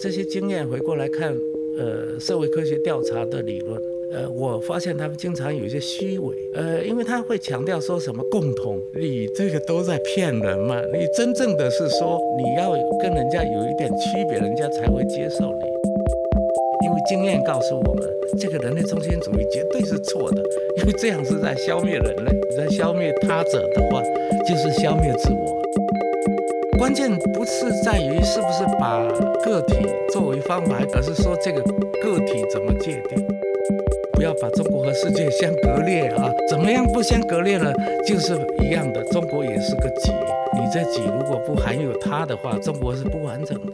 这些经验回过来看，呃，社会科学调查的理论，呃，我发现他们经常有一些虚伪，呃，因为他会强调说什么共同，你这个都在骗人嘛。你真正的是说你要跟人家有一点区别，人家才会接受你。因为经验告诉我们，这个人类中心主义绝对是错的，因为这样是在消灭人类，在消灭他者的话，就是消灭自我。关键不是在于是不是把个体作为方法，而是说这个个体怎么界定。不要把中国和世界相割裂啊！怎么样不相割裂了？就是一样的，中国也是个己，你这己如果不含有它的话，中国是不完整的。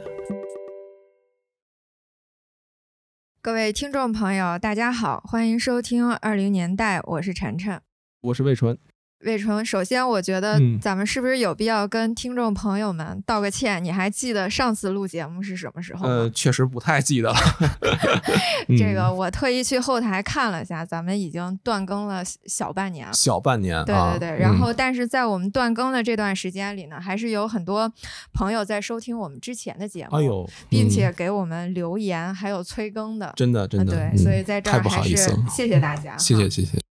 各位听众朋友，大家好，欢迎收听二零年代，我是晨晨，我是魏纯。魏纯，首先我觉得咱们是不是有必要跟听众朋友们道个歉？你还记得上次录节目是什么时候吗？呃，确实不太记得了。这个我特意去后台看了一下，咱们已经断更了小半年了。小半年，对对对。然后，但是在我们断更的这段时间里呢，还是有很多朋友在收听我们之前的节目，哎呦，并且给我们留言，还有催更的，真的真的。对，所以在这儿还是谢谢大家，谢谢谢谢。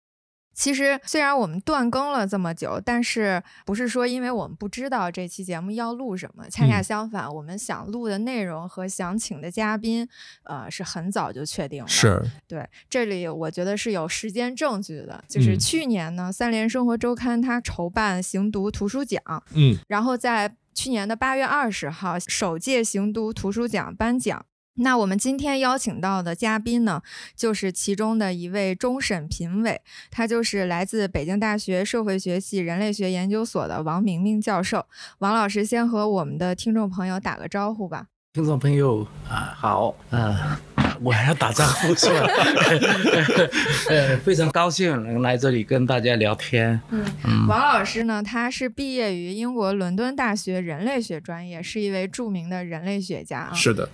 其实虽然我们断更了这么久，但是不是说因为我们不知道这期节目要录什么？恰恰相反，我们想录的内容和想请的嘉宾，呃，是很早就确定了。是对，这里我觉得是有时间证据的。就是去年呢，三联生活周刊它筹办行读图书奖，嗯，然后在去年的八月二十号，首届行读图书奖颁奖。那我们今天邀请到的嘉宾呢，就是其中的一位终审评委，他就是来自北京大学社会学系人类学研究所的王明明教授。王老师先和我们的听众朋友打个招呼吧。听众朋友啊，好，呃，我还要打招呼是吧？呃，非常高兴能来这里跟大家聊天。嗯，王老师呢，他是毕业于英国伦敦大学人类学专业，是一位著名的人类学家啊。是的。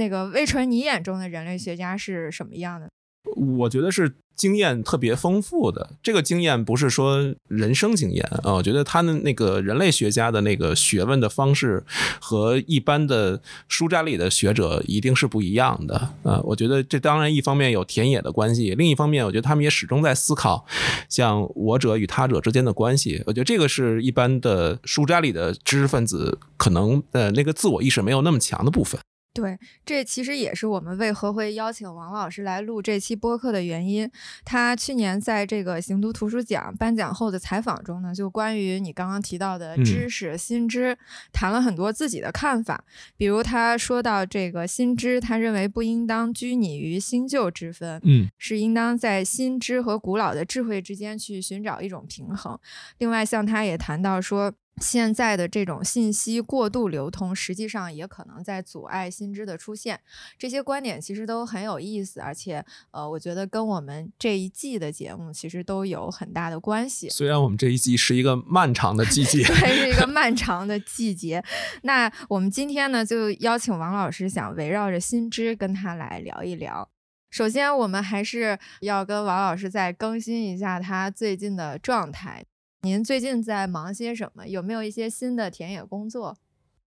那个魏纯，你眼中的人类学家是什么样的？我觉得是经验特别丰富的。这个经验不是说人生经验啊，我觉得他的那个人类学家的那个学问的方式和一般的书斋里的学者一定是不一样的啊。我觉得这当然一方面有田野的关系，另一方面我觉得他们也始终在思考像我者与他者之间的关系。我觉得这个是一般的书斋里的知识分子可能呃那个自我意识没有那么强的部分。对，这其实也是我们为何会邀请王老师来录这期播客的原因。他去年在这个行读图书奖颁奖后的采访中呢，就关于你刚刚提到的知识新知，谈了很多自己的看法。比如他说到这个新知，他认为不应当拘泥于新旧之分，嗯，是应当在新知和古老的智慧之间去寻找一种平衡。另外，像他也谈到说。现在的这种信息过度流通，实际上也可能在阻碍新知的出现。这些观点其实都很有意思，而且，呃，我觉得跟我们这一季的节目其实都有很大的关系。虽然我们这一季是一个漫长的季节，还是一个漫长的季节。那我们今天呢，就邀请王老师，想围绕着新知跟他来聊一聊。首先，我们还是要跟王老师再更新一下他最近的状态。您最近在忙些什么？有没有一些新的田野工作？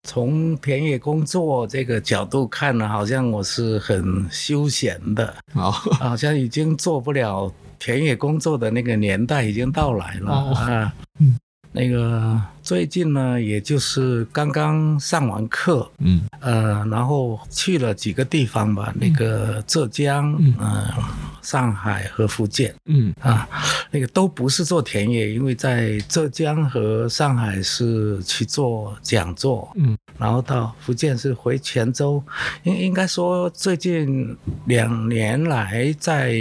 从田野工作这个角度看呢，好像我是很休闲的，好像已经做不了田野工作的那个年代已经到来了啊。那个最近呢，也就是刚刚上完课，嗯，呃，然后去了几个地方吧，那个浙江，嗯，上海和福建，嗯。啊，那个都不是做田野，因为在浙江和上海是去做讲座，嗯，然后到福建是回泉州，应应该说最近两年来在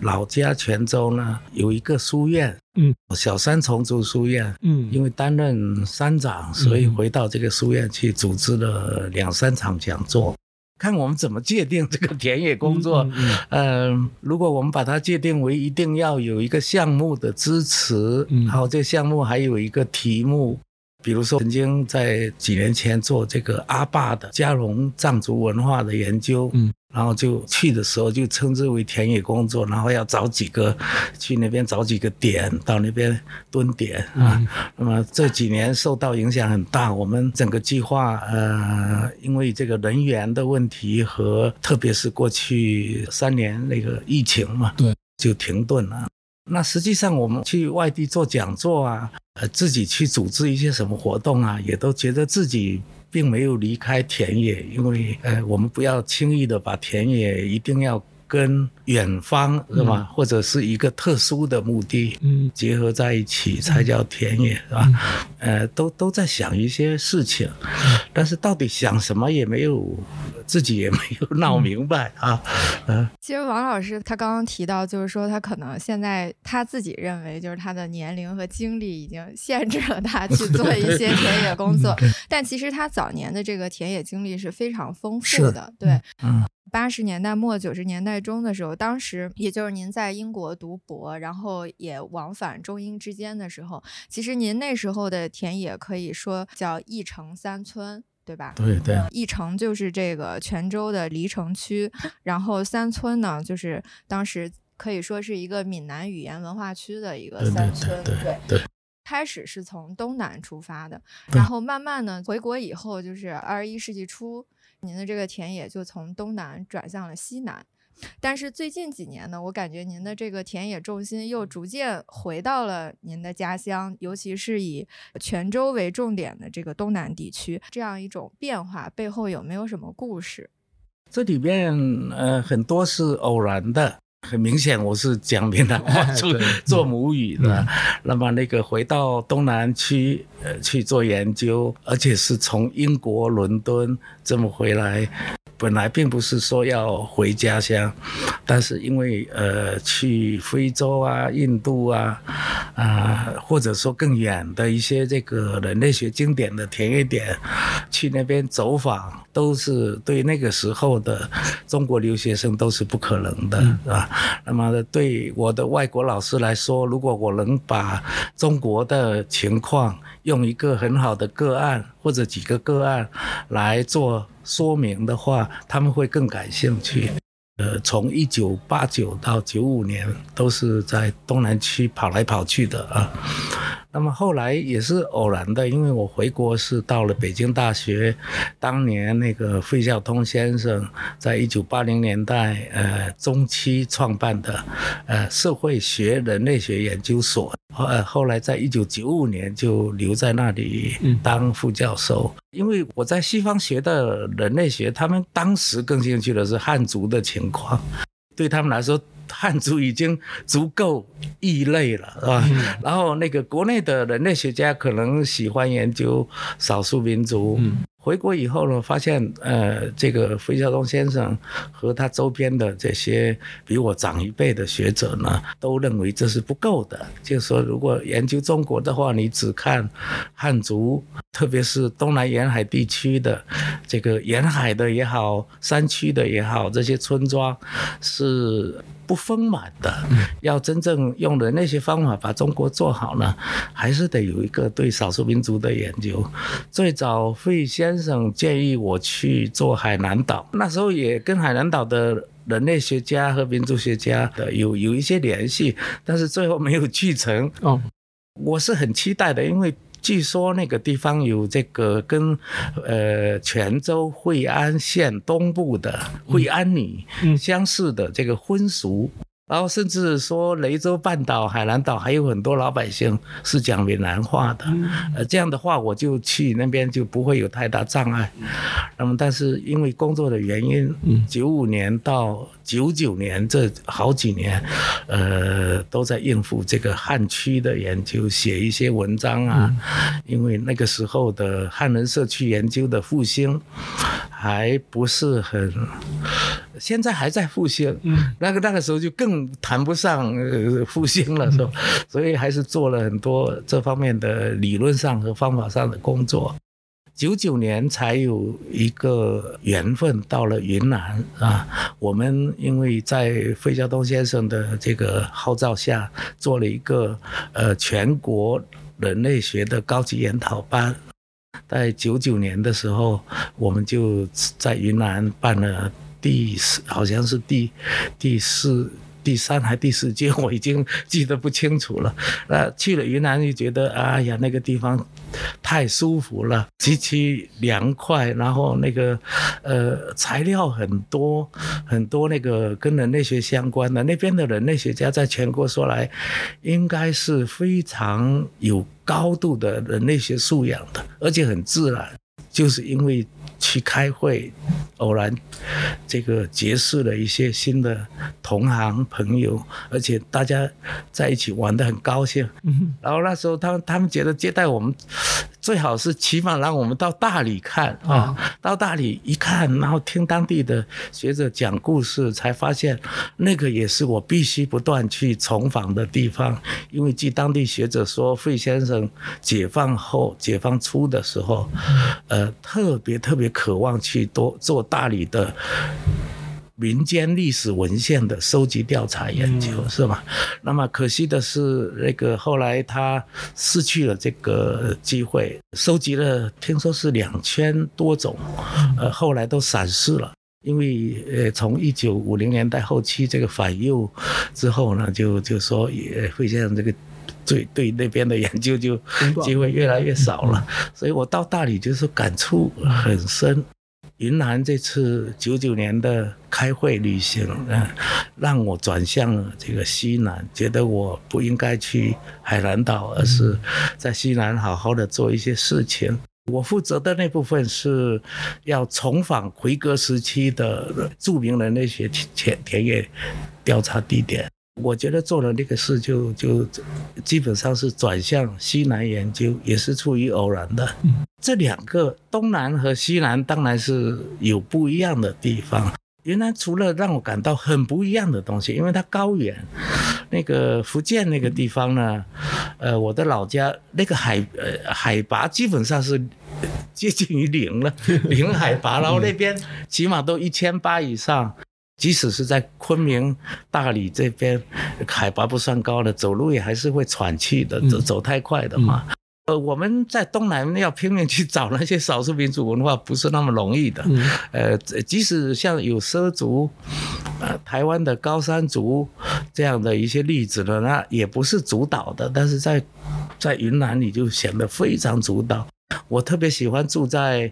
老家泉州呢有一个书院。嗯，小三重族书院，嗯，因为担任山长，所以回到这个书院去组织了两三场讲座，看我们怎么界定这个田野工作。嗯，如果我们把它界定为一定要有一个项目的支持，然后这项目还有一个题目，比如说曾经在几年前做这个阿坝的加绒藏族文化的研究，嗯。然后就去的时候就称之为田野工作，然后要找几个去那边找几个点到那边蹲点啊。那么这几年受到影响很大，我们整个计划呃，因为这个人员的问题和特别是过去三年那个疫情嘛，对，就停顿了。那实际上我们去外地做讲座啊，呃，自己去组织一些什么活动啊，也都觉得自己。并没有离开田野，因为呃，我们不要轻易的把田野一定要跟远方是吧，或者是一个特殊的目的嗯结合在一起才叫田野是吧？呃，都都在想一些事情，但是到底想什么也没有。自己也没有闹明白啊，嗯。其实王老师他刚刚提到，就是说他可能现在他自己认为，就是他的年龄和经历已经限制了他去做一些田野工作。但其实他早年的这个田野经历是非常丰富的。对，嗯。八十年代末九十年代中的时候，当时也就是您在英国读博，然后也往返中英之间的时候，其实您那时候的田野可以说叫一城三村。对吧？对对，一城就是这个泉州的黎城区，然后三村呢，就是当时可以说是一个闽南语言文化区的一个三村。对对对。开始是从东南出发的，然后慢慢呢，回国以后，就是二十一世纪初，您的这个田野就从东南转向了西南。但是最近几年呢，我感觉您的这个田野重心又逐渐回到了您的家乡，尤其是以泉州为重点的这个东南地区，这样一种变化背后有没有什么故事？这里边呃很多是偶然的，很明显我是讲闽南话做做母语的，那么那个回到东南区呃去做研究，而且是从英国伦敦这么回来。本来并不是说要回家乡，但是因为呃去非洲啊、印度啊，啊或者说更远的一些这个人类学经典的田野点，去那边走访，都是对那个时候的中国留学生都是不可能的，是吧？那么对我的外国老师来说，如果我能把中国的情况用一个很好的个案或者几个个案来做。说明的话，他们会更感兴趣。呃，从一九八九到九五年，都是在东南区跑来跑去的啊。那么后来也是偶然的，因为我回国是到了北京大学，当年那个费孝通先生在一九八零年代呃中期创办的呃社会学人类学研究所，呃后来在一九九五年就留在那里当副教授。因为我在西方学的人类学，他们当时更兴趣的是汉族的情况，对他们来说。汉族已经足够异类了，是吧？然后那个国内的人类学家可能喜欢研究少数民族。回国以后呢，发现呃，这个费孝通先生和他周边的这些比我长一辈的学者呢，都认为这是不够的。就是说，如果研究中国的话，你只看汉族，特别是东南沿海地区的这个沿海的也好，山区的也好，这些村庄是。不丰满的，要真正用的那些方法把中国做好呢，还是得有一个对少数民族的研究。最早费先生建议我去做海南岛，那时候也跟海南岛的人类学家和民族学家的有有一些联系，但是最后没有去成。哦，我是很期待的，因为。据说那个地方有这个跟，呃，泉州惠安县东部的惠安女相似的这个婚俗。然后甚至说雷州半岛、海南岛还有很多老百姓是讲闽南话的，呃，这样的话我就去那边就不会有太大障碍。那么，但是因为工作的原因，九五年到九九年这好几年，呃，都在应付这个汉区的研究，写一些文章啊。因为那个时候的汉人社区研究的复兴还不是很。现在还在复兴，嗯那个那个时候就更谈不上呃复兴了，是吧？所以还是做了很多这方面的理论上和方法上的工作。九九年才有一个缘分到了云南啊，我们因为在费孝通先生的这个号召下，做了一个呃全国人类学的高级研讨班。在九九年的时候，我们就在云南办了。第四，好像是第第四。第三还第四届，我已经记得不清楚了。那去了云南就觉得，哎呀，那个地方太舒服了，极其凉快，然后那个呃材料很多，很多那个跟人类学相关的。那边的人类学家在全国说来，应该是非常有高度的人类学素养的，而且很自然，就是因为。去开会，偶然这个结识了一些新的同行朋友，而且大家在一起玩得很高兴。然后那时候他们他们觉得接待我们。最好是起码让我们到大理看啊，到大理一看，然后听当地的学者讲故事，才发现那个也是我必须不断去重访的地方。因为据当地学者说，费先生解放后、解放初的时候，呃，特别特别渴望去多做大理的。民间历史文献的收集、调查、研究，是吧？那么可惜的是，那个后来他失去了这个机会，收集了听说是两千多种，呃，后来都散失了。因为呃，从一九五零年代后期这个反右之后呢，就就说也会这样，这个对对那边的研究就机会越来越少了。所以我到大理就是感触很深。云南这次九九年的开会旅行，嗯，让我转向这个西南，觉得我不应该去海南岛，而是在西南好好的做一些事情。我负责的那部分是要重访奎格时期的著名人类学田田野调查地点。我觉得做了那个事，就就基本上是转向西南研究，也是出于偶然的。这两个东南和西南当然是有不一样的地方。云南除了让我感到很不一样的东西，因为它高原，那个福建那个地方呢，呃，我的老家那个海呃海拔基本上是接近于零了，零海拔，然后那边起码都一千八以上。即使是在昆明、大理这边，海拔不算高的，走路也还是会喘气的，走走太快的话。呃，我们在东南要拼命去找那些少数民族文化，不是那么容易的。呃，即使像有畲族、呃台湾的高山族这样的一些例子呢，那也不是主导的，但是在在云南你就显得非常主导。我特别喜欢住在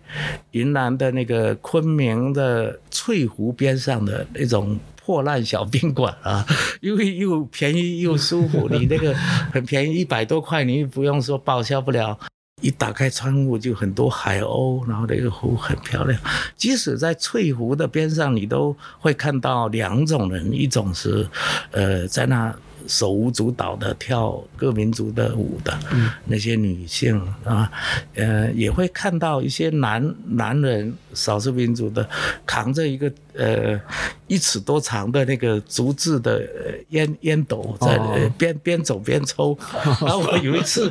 云南的那个昆明的翠湖边上的那种破烂小宾馆啊，因为又便宜又舒服。你那个很便宜，一百多块，你不用说报销不了。一打开窗户就很多海鸥，然后那个湖很漂亮。即使在翠湖的边上，你都会看到两种人，一种是呃在那。手舞足蹈的跳各民族的舞的那些女性啊，呃，也会看到一些男男人，少数民族的扛着一个呃一尺多长的那个竹制的烟烟斗，在边边走边抽。然后我有一次，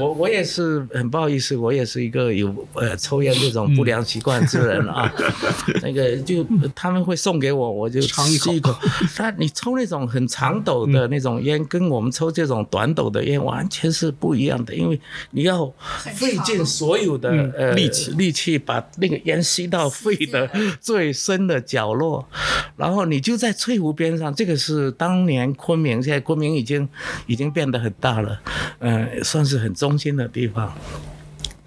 我我也是很不好意思，我也是一个有呃抽烟这种不良习惯之人啊。那个就他们会送给我，我就吸一口。但你抽那种很长斗的那种。种烟跟我们抽这种短斗的烟完全是不一样的，因为你要费尽所有的呃力气力气把那个烟吸到肺的最深的角角落，然后你就在翠湖边上，这个是当年昆明，现在昆明已经已经变得很大了，嗯，算是很中心的地方。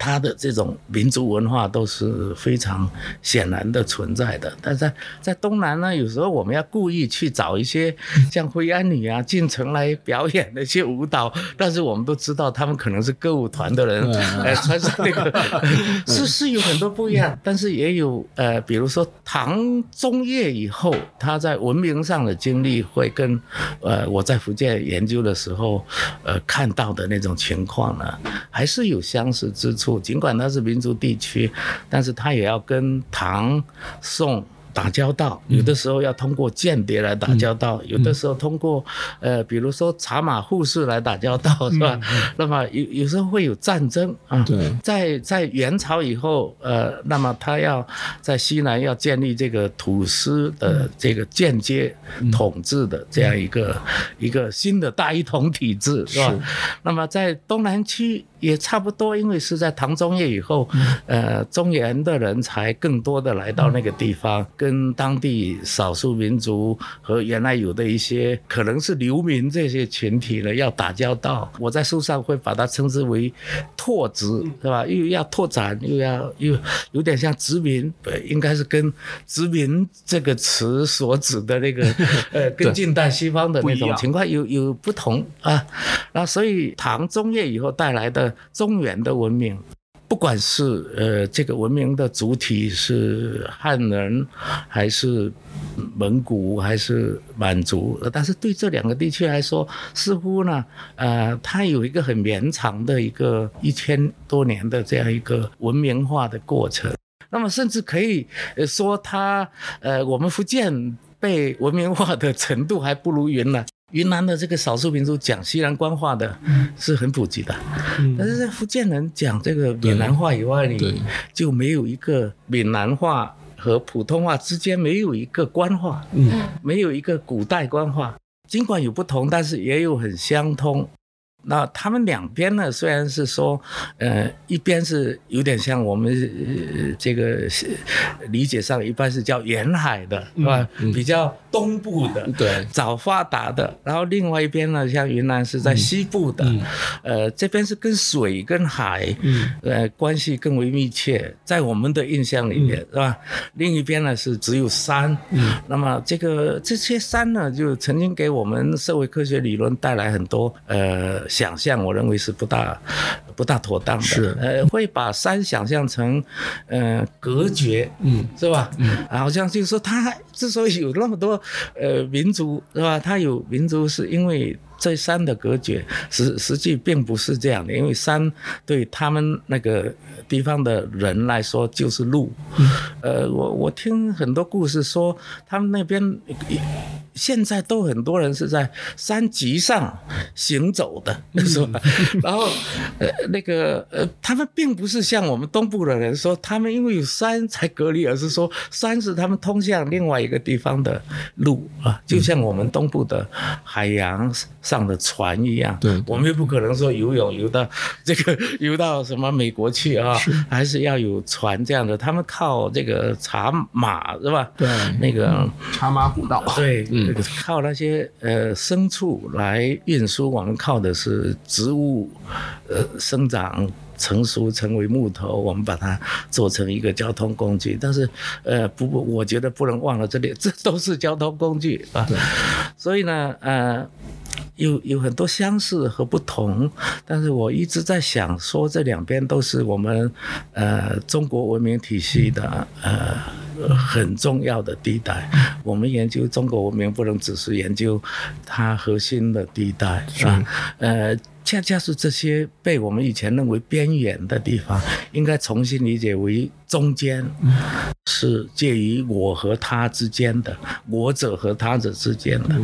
它的这种民族文化都是非常显然的存在的，但在在东南呢，有时候我们要故意去找一些像灰安女啊进城来表演的一些舞蹈，但是我们都知道他们可能是歌舞团的人，呃，穿上那个 是是有很多不一样，但是也有呃，比如说唐中叶以后，他在文明上的经历会跟呃我在福建研究的时候呃看到的那种情况呢，还是有相似之处。尽管它是民族地区，但是它也要跟唐、宋。打交道，有的时候要通过间谍来打交道，有的时候通过呃，比如说茶马互市来打交道，是吧？那么有有时候会有战争啊。对，在在元朝以后，呃，那么他要在西南要建立这个土司的这个间接统治的这样一个一个新的大一统体制，是吧？那么在东南区也差不多，因为是在唐中叶以后，呃，中原的人才更多的来到那个地方，跟当地少数民族和原来有的一些可能是流民这些群体呢要打交道。我在书上会把它称之为拓殖，是吧？又要拓展，又要又有点像殖民，应该是跟殖民这个词所指的那个 呃，跟近代西方的那种情况有有不同啊。那所以唐中叶以后带来的。中原的文明，不管是呃这个文明的主体是汉人，还是蒙古，还是满族，但是对这两个地区来说，似乎呢，呃，它有一个很绵长的一个一千多年的这样一个文明化的过程。那么，甚至可以说，它呃，我们福建被文明化的程度还不如云南。云南的这个少数民族讲西南官话的，是很普及的。但是在福建人讲这个闽南话以外，你就没有一个闽南话和普通话之间没有一个官话，没有一个古代官话。尽管有不同，但是也有很相通。那他们两边呢，虽然是说，呃，一边是有点像我们这个理解上，一般是叫沿海的，是吧？比较东部的，对，早发达的。然后另外一边呢，像云南是在西部的，呃，这边是跟水跟海，嗯呃，关系更为密切，在我们的印象里面，是吧？另一边呢是只有山，嗯那么这个这些山呢，就曾经给我们社会科学理论带来很多，呃。想象我认为是不大不大妥当的，是呃会把山想象成呃隔绝，嗯，是吧？嗯，好像就是说它之所以有那么多呃民族，是吧？它有民族是因为。这山的隔绝实实际并不是这样的，因为山对他们那个地方的人来说就是路。呃，我我听很多故事说，他们那边现在都很多人是在山脊上行走的，是吧？然后呃那个呃，他们并不是像我们东部的人说，他们因为有山才隔离，而是说山是他们通向另外一个地方的路啊，就像我们东部的海洋。上的船一样，对，我们又不可能说游泳游到这个游到什么美国去啊，还是要有船这样的。他们靠这个茶马是吧？对，那个茶马古道，对，嗯，靠那些呃牲畜来运输。我们靠的是植物，呃，生长成熟成为木头，我们把它做成一个交通工具。但是，呃，不不，我觉得不能忘了这里，这都是交通工具啊。所以呢，呃。有有很多相似和不同，但是我一直在想说，这两边都是我们呃中国文明体系的呃很重要的地带。我们研究中国文明，不能只是研究它核心的地带，是吧？呃。恰恰是这些被我们以前认为边缘的地方，应该重新理解为中间，是介于我和他之间的，我者和他者之间的。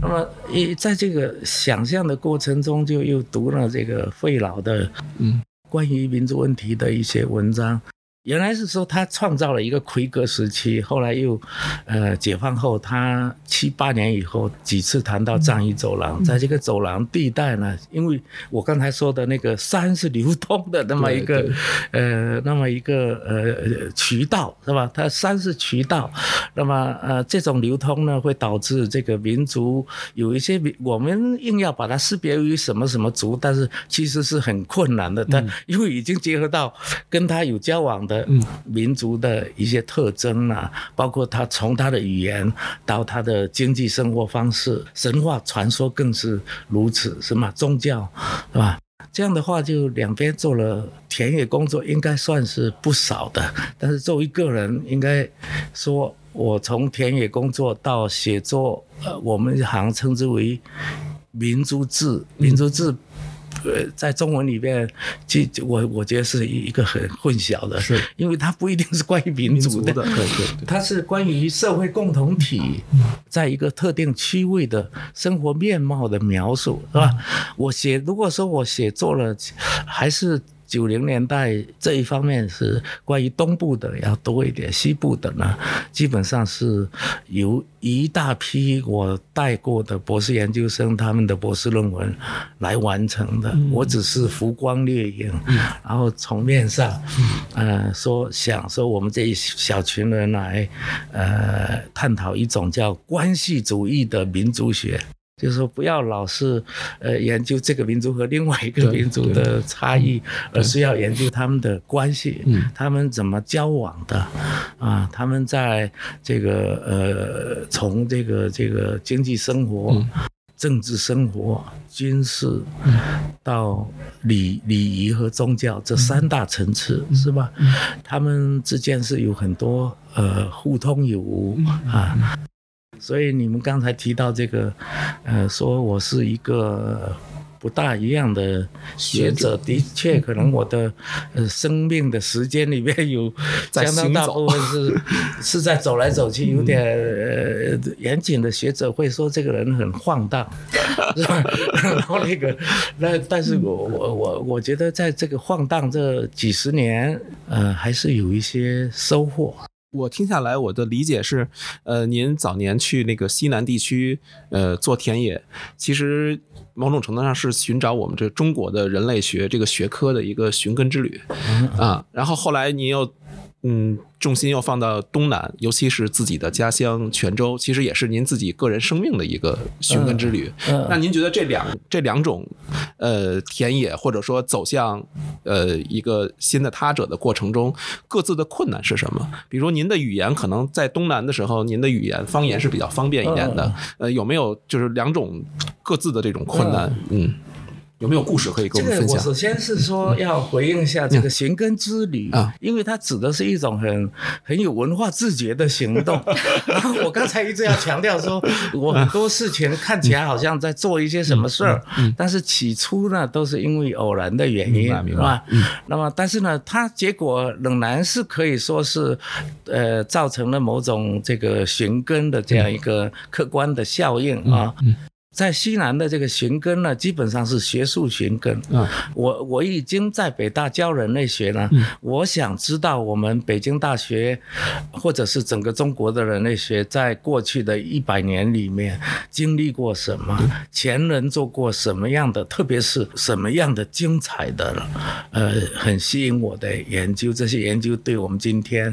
那么，一在这个想象的过程中，就又读了这个费老的，嗯，关于民族问题的一些文章。原来是说他创造了一个奎格时期，后来又，呃，解放后他七八年以后几次谈到藏域走廊，在这个走廊地带呢，因为我刚才说的那个山是流通的那么一个，呃，那么一个呃渠道是吧？它山是渠道，那么呃这种流通呢会导致这个民族有一些我们硬要把它识别于什么什么族，但是其实是很困难的，但因为已经结合到跟他有交往。的民族的一些特征啊，包括他从他的语言到他的经济生活方式，神话传说更是如此，是吗？宗教，是吧？这样的话，就两边做了田野工作，应该算是不少的。但是作为个人，应该说我从田野工作到写作，呃，我们好像称之为民族志，民族志。呃，在中文里面，就我我觉得是一个很混淆的，是，因为它不一定是关于民族的，对对，它是关于社会共同体，在一个特定区位的生活面貌的描述，是吧？我写，如果说我写作了，还是。九零年代这一方面是关于东部的要多一点，西部的呢，基本上是由一大批我带过的博士研究生他们的博士论文来完成的。我只是浮光掠影，然后从面上，呃，说想说我们这一小群人来，呃，探讨一种叫关系主义的民族学。就是说，不要老是呃研究这个民族和另外一个民族的差异，而是要研究他们的关系，他们怎么交往的，啊，他们在这个呃从这个这个经济生活、政治生活、军事到礼礼仪和宗教这三大层次，是吧？他们之间是有很多呃互通有无啊。所以你们刚才提到这个，呃，说我是一个不大一样的学者，的确，可能我的呃生命的时间里面有 相当大部分是 是在走来走去，有点呃严谨的学者会说这个人很晃荡，是吧？然后那个那但是我我我我觉得在这个晃荡这几十年，呃，还是有一些收获。我听下来，我的理解是，呃，您早年去那个西南地区，呃，做田野，其实某种程度上是寻找我们这中国的人类学这个学科的一个寻根之旅，啊，然后后来您又。嗯，重心又放到东南，尤其是自己的家乡泉州，其实也是您自己个人生命的一个寻根之旅。那您觉得这两这两种，呃，田野或者说走向呃一个新的他者的过程中，各自的困难是什么？比如您的语言可能在东南的时候，您的语言方言是比较方便一点的。呃，有没有就是两种各自的这种困难？嗯。有没有故事可以跟我们分享？我首先是说要回应一下这个寻根之旅啊，因为它指的是一种很很有文化自觉的行动。然后我刚才一直要强调说，我很多事情看起来好像在做一些什么事儿，但是起初呢都是因为偶然的原因，是吧？那么但是呢，它结果仍然是可以说是呃造成了某种这个寻根的这样一个客观的效应啊。在西南的这个寻根呢，基本上是学术寻根。嗯，我我已经在北大教人类学了。嗯，我想知道我们北京大学，或者是整个中国的人类学，在过去的一百年里面经历过什么，前人做过什么样的，特别是什么样的精彩的了，呃，很吸引我的研究。这些研究对我们今天，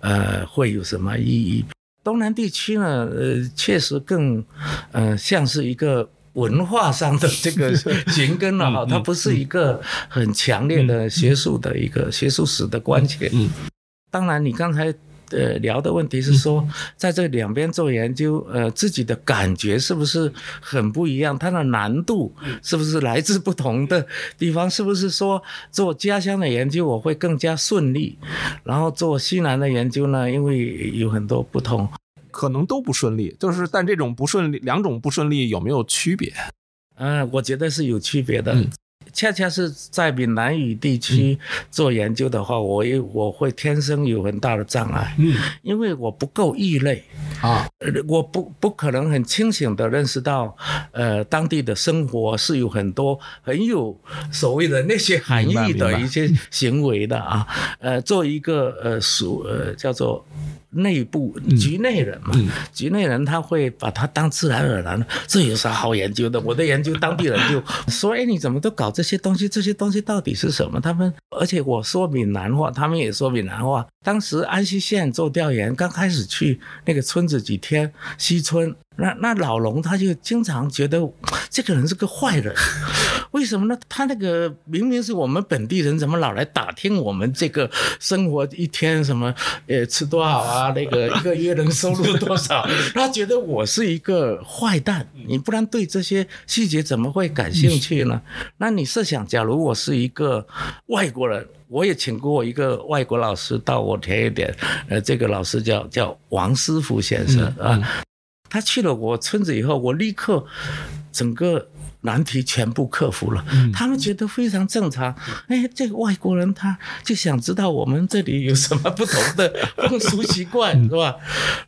呃，会有什么意义？东南地区呢，呃，确实更，呃，像是一个文化上的这个 寻根了哈，它不是一个很强烈的学术的一个学术史的关切。嗯，当然，你刚才。呃，聊的问题是说，在这两边做研究，呃，自己的感觉是不是很不一样？它的难度是不是来自不同的地方？是不是说做家乡的研究我会更加顺利，然后做西南的研究呢？因为有很多不同，可能都不顺利。就是但这种不顺利，两种不顺利有没有区别？嗯，我觉得是有区别的。恰恰是在闽南语地区做研究的话，我也我会天生有很大的障碍，嗯，因为我不够异类。啊，我不不可能很清醒的认识到，呃，当地的生活是有很多很有所谓的那些含义的一些行为的啊，呃，做一个呃属呃叫做。内部局内人嘛，局内人他会把它当自然而然，这有啥好研究的？我的研究当地人就 说：“哎，你怎么都搞这些东西？这些东西到底是什么？”他们，而且我说闽南话，他们也说闽南话。当时安溪县做调研，刚开始去那个村子几天，西村。那那老龙他就经常觉得这个人是个坏人，为什么呢？他那个明明是我们本地人，怎么老来打听我们这个生活一天什么呃吃多少啊？那个一个月能收入多少？他觉得我是一个坏蛋，你不然对这些细节怎么会感兴趣呢？那你设想，假如我是一个外国人，我也请过一个外国老师到我田野点，呃，这个老师叫叫王师傅先生啊。他去了我村子以后，我立刻整个难题全部克服了。他们觉得非常正常。哎，这个外国人他就想知道我们这里有什么不同的风俗习惯，是吧？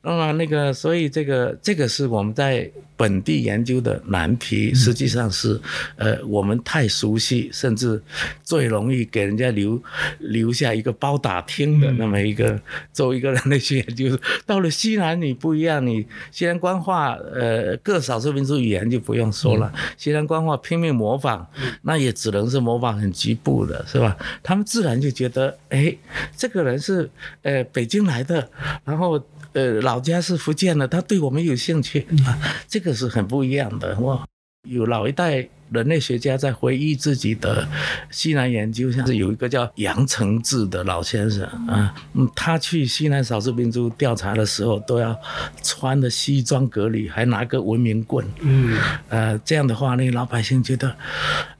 那么那个，所以这个这个是我们在。本地研究的难题，实际上是呃我们太熟悉，甚至最容易给人家留留下一个包打听的那么一个作为一个人类学研究。到了西南你不一样，你西南官话呃各少数民族语言就不用说了，西南官话拼命模仿，那也只能是模仿很局部的，是吧？他们自然就觉得，哎，这个人是呃北京来的，然后呃老家是福建的，他对我们有兴趣啊，这个是很不一样的哇。有老一代人类学家在回忆自己的西南研究，像是有一个叫杨承志的老先生啊，嗯，他去西南少数民族调查的时候，都要穿的西装革履，还拿个文明棍，嗯，呃，这样的话，那老百姓觉得，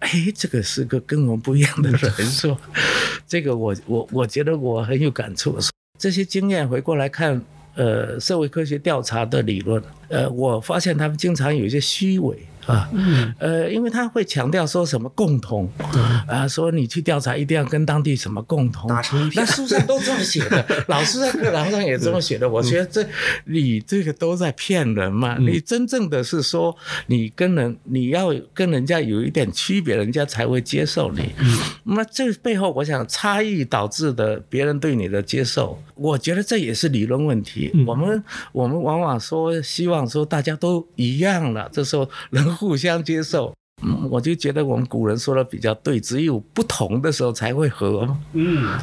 哎，这个是个跟我们不一样的人，说，这个我我我觉得我很有感触，这些经验回过来看。呃，社会科学调查的理论，呃，我发现他们经常有一些虚伪。啊，呃，因为他会强调说什么共同，啊，说你去调查一定要跟当地什么共同，那书上都这么写的，老师在课堂上也这么写的，我觉得这你这个都在骗人嘛，你真正的是说你跟人你要跟人家有一点区别，人家才会接受你，那这背后我想差异导致的别人对你的接受。我觉得这也是理论问题。我们我们往往说希望说大家都一样了，这时候能互相接受。嗯，我就觉得我们古人说的比较对，只有不同的时候才会合。嗯。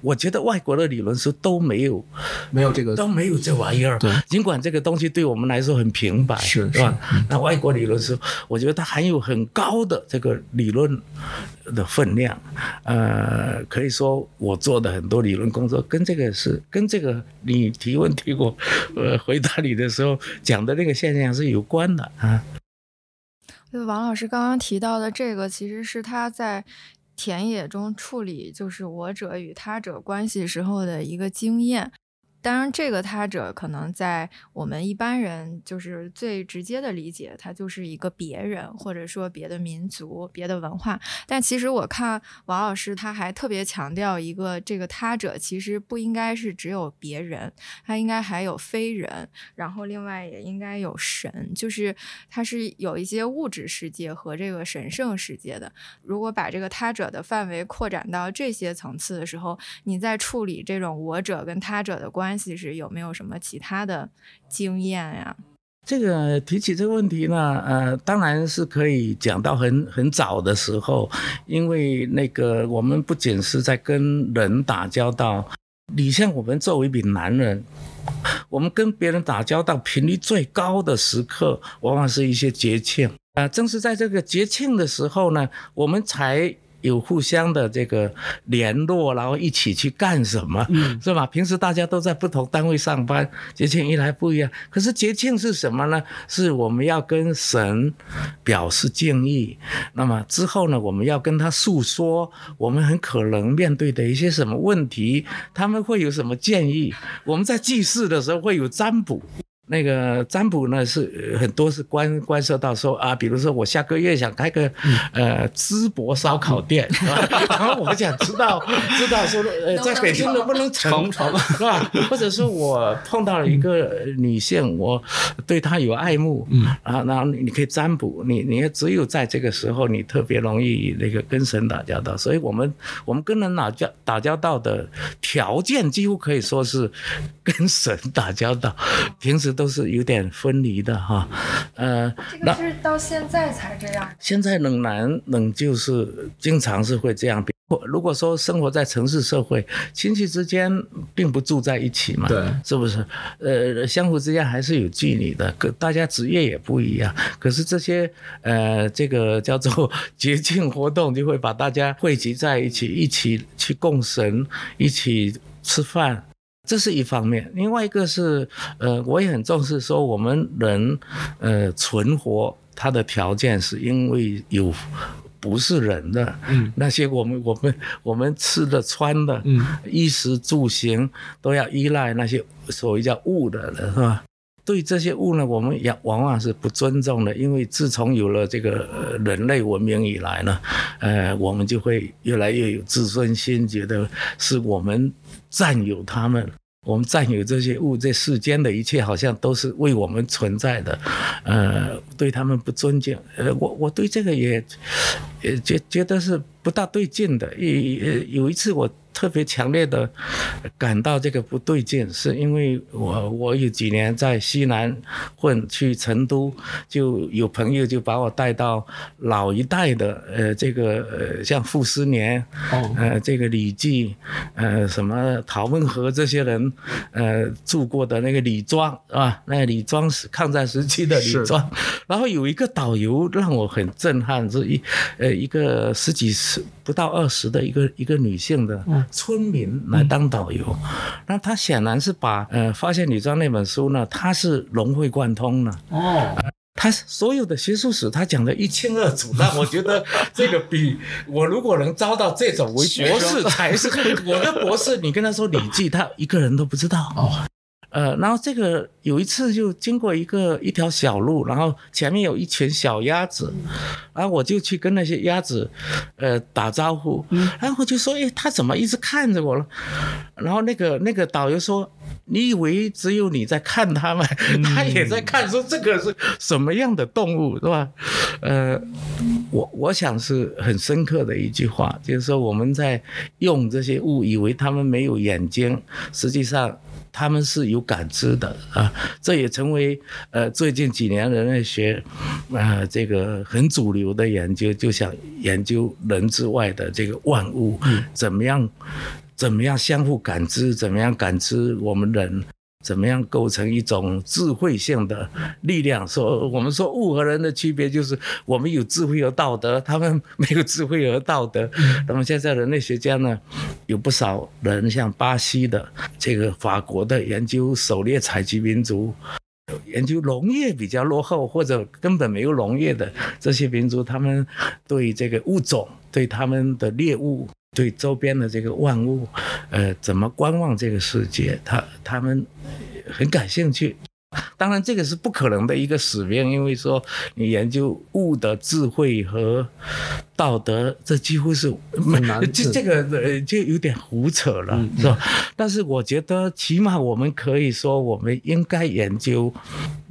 我觉得外国的理论书都没有，没有这个都没有这玩意儿。对，尽管这个东西对我们来说很平白，是是吧？那外国理论书，我觉得它含有很高的这个理论的分量。呃，可以说我做的很多理论工作跟这个是跟这个你提问题我呃回答你的时候讲的那个现象是有关的啊。就王老师刚刚提到的这个，其实是他在。田野中处理就是我者与他者关系时候的一个经验。当然，这个他者可能在我们一般人就是最直接的理解，他就是一个别人，或者说别的民族、别的文化。但其实我看王老师他还特别强调一个，这个他者其实不应该是只有别人，他应该还有非人，然后另外也应该有神，就是他是有一些物质世界和这个神圣世界的。如果把这个他者的范围扩展到这些层次的时候，你在处理这种我者跟他者的关。关系是有没有什么其他的经验呀？这个提起这个问题呢，呃，当然是可以讲到很很早的时候，因为那个我们不仅是在跟人打交道，你像我们作为一名男人，我们跟别人打交道频率最高的时刻，往往是一些节庆啊，正是在这个节庆的时候呢，我们才。有互相的这个联络，然后一起去干什么，是吧？平时大家都在不同单位上班，节庆一来不一样。可是节庆是什么呢？是我们要跟神表示敬意。那么之后呢，我们要跟他诉说我们很可能面对的一些什么问题，他们会有什么建议。我们在祭祀的时候会有占卜。那个占卜呢，是很多是关关涉到说啊，比如说我下个月想开个呃淄博烧烤店，然后我想知道知道说呃在北京能不能成成是吧？或者说我碰到了一个女性，我对她有爱慕，嗯啊，然后你可以占卜，你你也只有在这个时候，你特别容易那个跟神打交道，所以我们我们跟人打交打交道的条件几乎可以说是跟神打交道，平时。都是有点分离的哈，呃，这个是到现在才这样。现在冷男冷就是经常是会这样。如果说生活在城市社会，亲戚之间并不住在一起嘛，对，是不是？呃，相互之间还是有距离的，可大家职业也不一样。可是这些呃，这个叫做 节庆活动，就会把大家汇集在一起，一起去供神，一起吃饭。这是一方面，另外一个是，呃，我也很重视说我们人，呃，存活它的条件是因为有不是人的，嗯，那些我们我们我们吃的穿的，嗯，衣食住行都要依赖那些所谓叫物的，是吧？对这些物呢，我们也往往是不尊重的，因为自从有了这个人类文明以来呢，呃，我们就会越来越有自尊心，觉得是我们。占有他们，我们占有这些物，这世间的一切好像都是为我们存在的，呃，对他们不尊敬，呃，我我对这个也，也觉觉得是不大对劲的。有有一次我。特别强烈的感到这个不对劲，是因为我我有几年在西南混，去成都就有朋友就把我带到老一代的呃这个呃像傅斯年，呃这个李济，呃什么陶孟和这些人呃住过的那个李庄是吧？那李庄是抗战时期的李庄，然后有一个导游让我很震撼，是一呃一个十几十不到二十的一个一个女性的。村民来当导游，那他显然是把呃发现女装那本书呢，他是融会贯通了。哦，他所有的学术史他讲的一清二楚。那我觉得这个比我如果能招到这种为博士才是我的博士。你跟他说《礼记》，他一个人都不知道。哦。呃，然后这个有一次就经过一个一条小路，然后前面有一群小鸭子，然后我就去跟那些鸭子，呃，打招呼，然后就说，哎，他怎么一直看着我了？然后那个那个导游说，你以为只有你在看他们？他也在看，说这个是什么样的动物，是吧？呃，我我想是很深刻的一句话，就是说我们在用这些物，以为他们没有眼睛，实际上。他们是有感知的啊，这也成为呃最近几年人类学啊这个很主流的研究，就想研究人之外的这个万物，怎么样怎么样相互感知，怎么样感知我们人。怎么样构成一种智慧性的力量？说我们说物和人的区别就是我们有智慧和道德，他们没有智慧和道德。那么现在人类学家呢，有不少人像巴西的、这个法国的研究狩猎采集民族，研究农业比较落后或者根本没有农业的这些民族，他们对这个物种、对他们的猎物。对周边的这个万物，呃，怎么观望这个世界，他他们很感兴趣。当然，这个是不可能的一个使命，因为说你研究物的智慧和道德，这几乎是很难。这这个呃，就有点胡扯了，是吧？但是我觉得，起码我们可以说，我们应该研究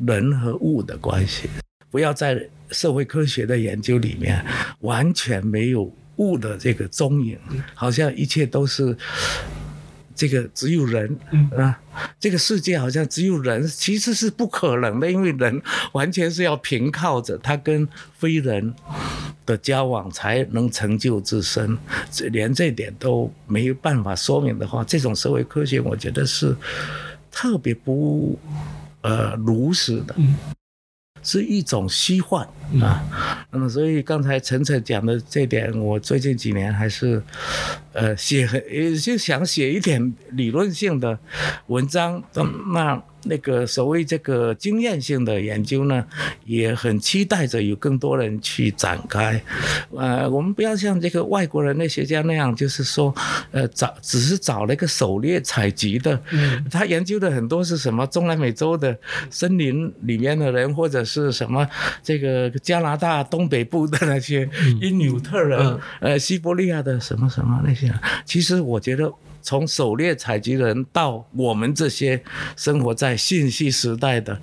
人和物的关系，不要在社会科学的研究里面完全没有。物的这个踪影，好像一切都是这个只有人啊，这个世界好像只有人，其实是不可能的，因为人完全是要凭靠着他跟非人的交往才能成就自身，连这点都没有办法说明的话，这种社会科学我觉得是特别不呃如实的。是一种虚幻啊，那么所以刚才晨晨讲的这点，我最近几年还是，呃，写很就想写一点理论性的文章，那。那个所谓这个经验性的研究呢，也很期待着有更多人去展开。呃，我们不要像这个外国人类学家那样，就是说，呃，找只是找了一个狩猎采集的，他研究的很多是什么中南美洲的森林里面的人，或者是什么这个加拿大东北部的那些因纽特人，呃，西伯利亚的什么什么那些。其实我觉得。从狩猎采集人到我们这些生活在信息时代的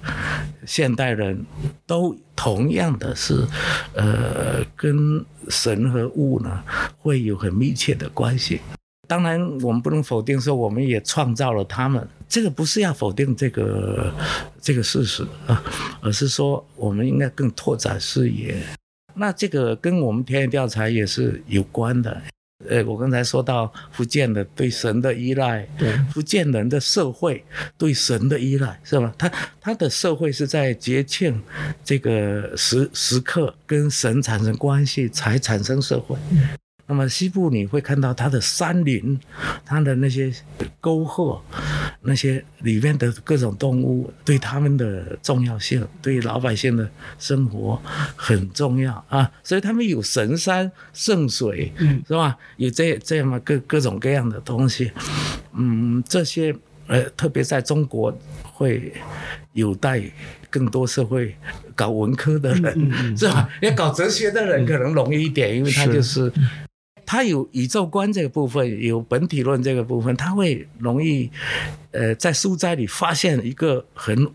现代人，都同样的是，呃，跟神和物呢会有很密切的关系。当然，我们不能否定说我们也创造了他们，这个不是要否定这个这个事实啊，而是说我们应该更拓展视野。那这个跟我们田野调查也是有关的。呃，我刚才说到福建的对神的依赖，对福建人的社会对神的依赖，是吧？他他的社会是在节庆这个时时刻跟神产生关系，才产生社会。那么西部你会看到它的山林，它的那些沟壑，那些里面的各种动物对他们的重要性，对老百姓的生活很重要啊。所以他们有神山圣水，嗯是吧？有这这样各各种各样的东西，嗯，这些呃，特别在中国会有待更多社会搞文科的人，是吧？要搞哲学的人可能容易一点，因为他就是。它有宇宙观这个部分，有本体论这个部分，它会容易，呃，在书斋里发现一个很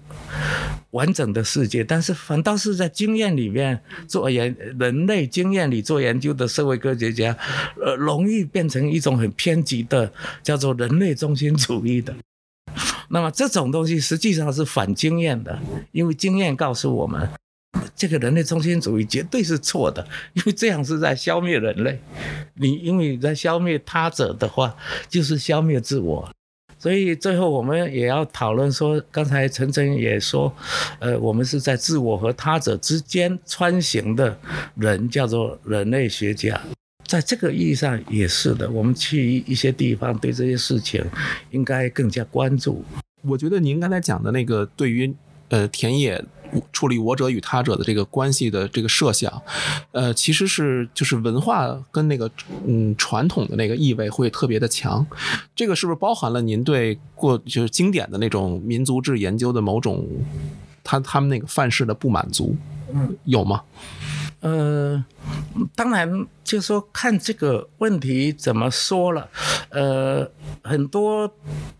完整的世界，但是反倒是在经验里面做研人类经验里做研究的社会科学家，呃，容易变成一种很偏激的，叫做人类中心主义的。那么这种东西实际上是反经验的，因为经验告诉我们。这个人类中心主义绝对是错的，因为这样是在消灭人类。你因为在消灭他者的话，就是消灭自我。所以最后我们也要讨论说，刚才陈真也说，呃，我们是在自我和他者之间穿行的人，叫做人类学家。在这个意义上也是的，我们去一些地方，对这些事情应该更加关注。我觉得您刚才讲的那个对于呃田野。处理我者与他者的这个关系的这个设想，呃，其实是就是文化跟那个嗯传统的那个意味会特别的强，这个是不是包含了您对过就是经典的那种民族志研究的某种他他们那个范式的不满足？嗯，有吗？呃，当然，就说看这个问题怎么说了。呃，很多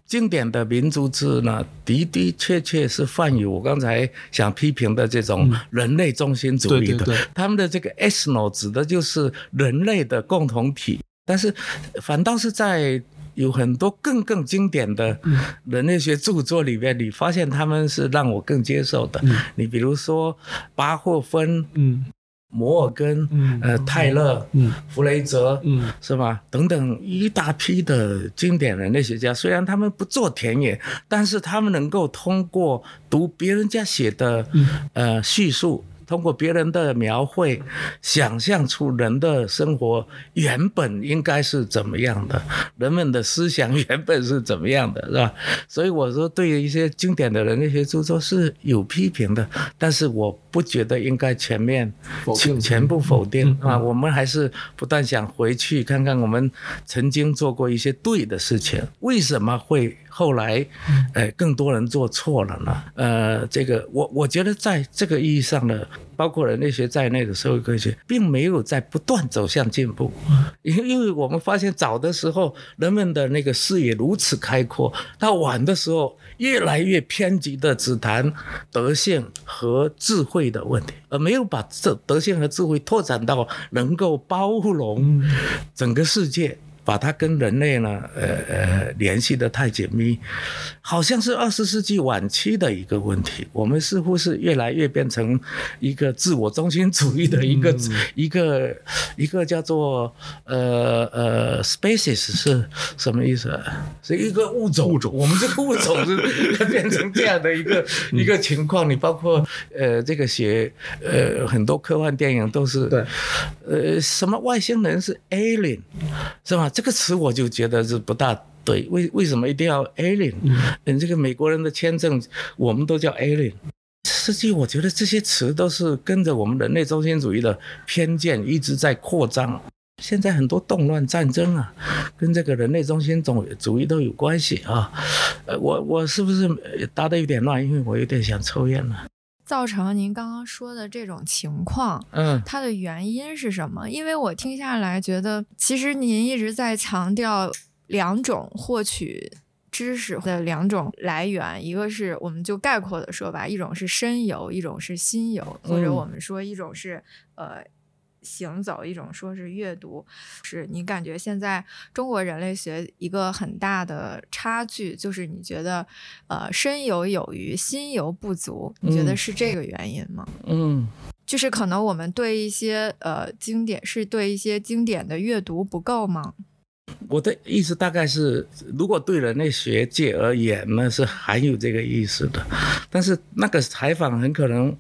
经典的民族志呢，的的确确是泛有我刚才想批评的这种人类中心主义的。他们的这个 ethno 指的就是人类的共同体，但是反倒是在有很多更更经典的人类学著作里面，你发现他们是让我更接受的。你比如说巴霍芬，嗯。摩尔根，呃，泰勒，弗雷泽，是吧？等等一大批的经典人类学家，虽然他们不做田野，但是他们能够通过读别人家写的，呃，叙述。通过别人的描绘，想象出人的生活原本应该是怎么样的，人们的思想原本是怎么样的，是吧？所以我说，对于一些经典的人那些著作是有批评的，但是我不觉得应该全面全全部否定啊。我们还是不断想回去看看我们曾经做过一些对的事情，为什么会？后来，呃，更多人做错了呢。呃，这个我我觉得在这个意义上呢，包括人类学在内的社会科学，并没有在不断走向进步。因因为我们发现早的时候人们的那个视野如此开阔，到晚的时候越来越偏激的只谈德性和智慧的问题，而没有把这德性和智慧拓展到能够包容整个世界。把它跟人类呢，呃呃联系的太紧密，好像是二十世纪晚期的一个问题。我们似乎是越来越变成一个自我中心主义的一个一个一个叫做呃呃 species 是什么意思？是一个物种。物种。我们这个物种是变成这样的一个 一个情况。你包括呃这个写呃很多科幻电影都是对呃什么外星人是 alien 是吧？这个词我就觉得是不大对，为为什么一定要 alien？嗯，这个美国人的签证我们都叫 alien。实际我觉得这些词都是跟着我们人类中心主义的偏见一直在扩张。现在很多动乱战争啊，跟这个人类中心主主义都有关系啊。呃，我我是不是答的有点乱？因为我有点想抽烟了。造成您刚刚说的这种情况，嗯，它的原因是什么？因为我听下来觉得，其实您一直在强调两种获取知识的两种来源，一个是我们就概括的说吧，一种是深游，一种是新游，或者我们说一种是呃。行走一种说是阅读，是你感觉现在中国人类学一个很大的差距，就是你觉得呃身有有余，心有不足，你觉得是这个原因吗？嗯，就是可能我们对一些呃经典是对一些经典的阅读不够吗？我的意思大概是，如果对人类学界而言呢，是含有这个意思的，但是那个采访很可能。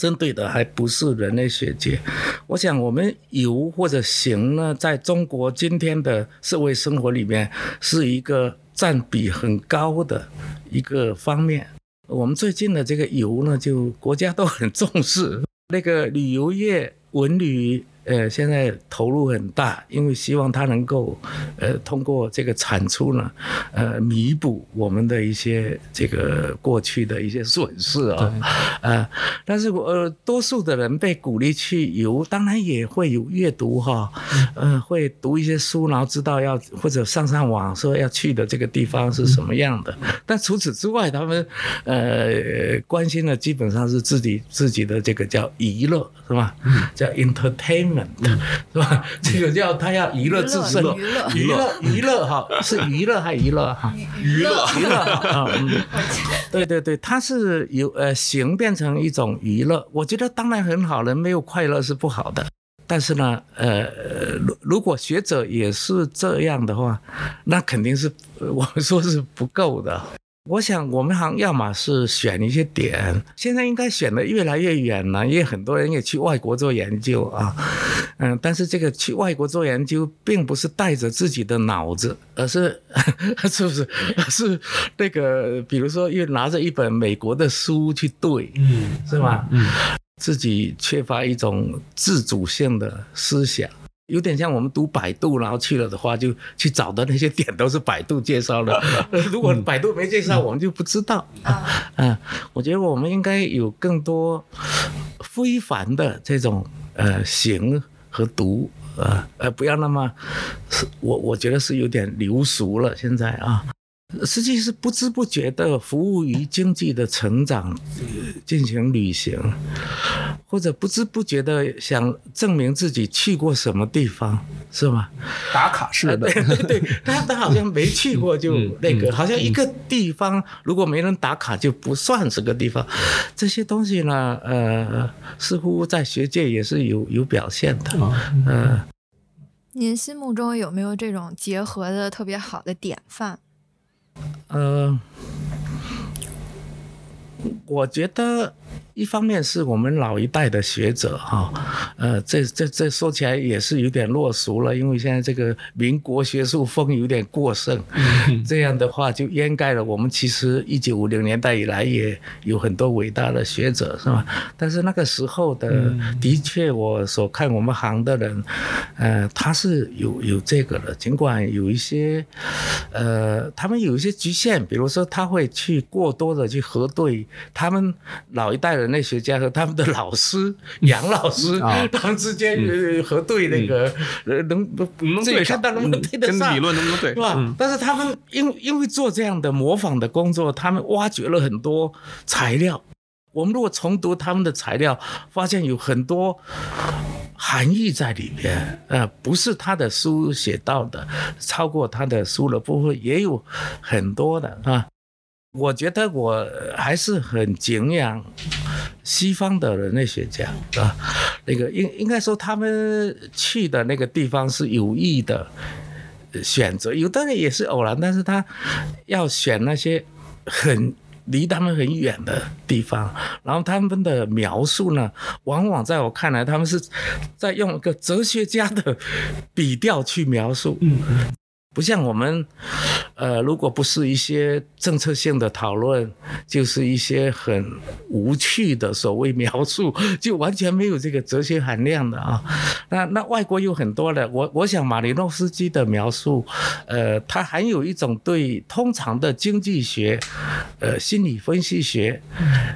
针对的还不是人类学界，我想我们游或者行呢，在中国今天的社会生活里面是一个占比很高的一个方面。我们最近的这个游呢，就国家都很重视，那个旅游业、文旅。呃现在投入很大，因为希望它能够呃通过这个产出呢，呃弥补我们的一些这个过去的一些损失啊，呃，但是我呃多数的人被鼓励去游，当然也会有阅读哈，呃会读一些书，然后知道要或者上上网说要去的这个地方是什么样的，但除此之外，他们呃关心的基本上是自己自己的这个叫娱乐是吧？叫 entertainment 是吧？这个叫他要娱乐自身，娱乐娱乐娱乐哈，是娱乐还娱乐哈？娱乐娱乐啊，嗯，对对对，它是由呃形变成一种娱乐，我觉得当然很好，人没有快乐是不好的。但是呢，呃，如如果学者也是这样的话，那肯定是呃 我们说是不够的。我想我们行要么是选一些点，现在应该选的越来越远了，因为很多人也去外国做研究啊，嗯，但是这个去外国做研究，并不是带着自己的脑子，而是 是不是是那个，比如说又拿着一本美国的书去对，嗯是吗？嗯自己缺乏一种自主性的思想，有点像我们读百度，然后去了的话，就去找的那些点都是百度介绍的。如果百度没介绍，我们就不知道。啊，嗯，我觉得我们应该有更多非凡的这种呃行和读，呃呃，不要那么，是我我觉得是有点流俗了。现在啊，实际是不知不觉的服务于经济的成长，呃进行旅行，或者不知不觉的想证明自己去过什么地方，是吗？打卡式的对对对，他他好像没去过就嗯那个，嗯好像一个地方如果没人打卡就不算是个地方。这些东西呢，呃，似乎在学界也是有有表现的。呃，您心目中有没有这种结合的特别好的典范？呃，我觉得一方面是我们老一代的学者哈，呃，这这这说起来也是有点落俗了，因为现在这个民国学术风有点过盛，这样的话就掩盖了我们其实一九五零年代以来也有很多伟大的学者是吧？但是那个时候的的确，我所看我们行的人，呃，他是有有这个的，尽管有一些，呃，他们有一些局限，比如说他会去过多的去核对他们老一代人类学家和他们的老师 杨老师啊他们之间呃核对那个呃能能对上，看到能不能嗯对得上跟理论能不能对？是吧？嗯但是他们因因为做这样的模仿的工作，他们挖掘了很多材料。我们如果重读他们的材料，发现有很多含义在里面，呃，不是他的书写到的，超过他的书的部分也有很多的啊。我觉得我还是很敬仰西方的人类学家啊，那个应应该说他们去的那个地方是有意的选择，有的人也是偶然，但是他要选那些很。离他们很远的地方，然后他们的描述呢，往往在我看来，他们是在用一个哲学家的笔调去描述，嗯不像我们，呃，如果不是一些政策性的讨论，就是一些很无趣的所谓描述，就完全没有这个哲学含量的啊。那那外国有很多的，我我想马林诺斯基的描述，呃，它含有一种对通常的经济学、呃心理分析学，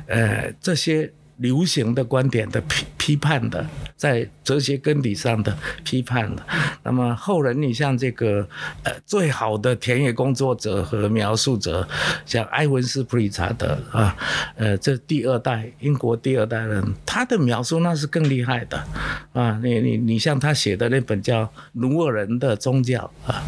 呃这些。流行的观点的批批判的，在哲学根底上的批判的。那么后人，你像这个呃最好的田野工作者和描述者，像埃文斯普里查德啊，呃这第二代英国第二代人，他的描述那是更厉害的啊。你你你像他写的那本叫《努尔人的宗教》啊。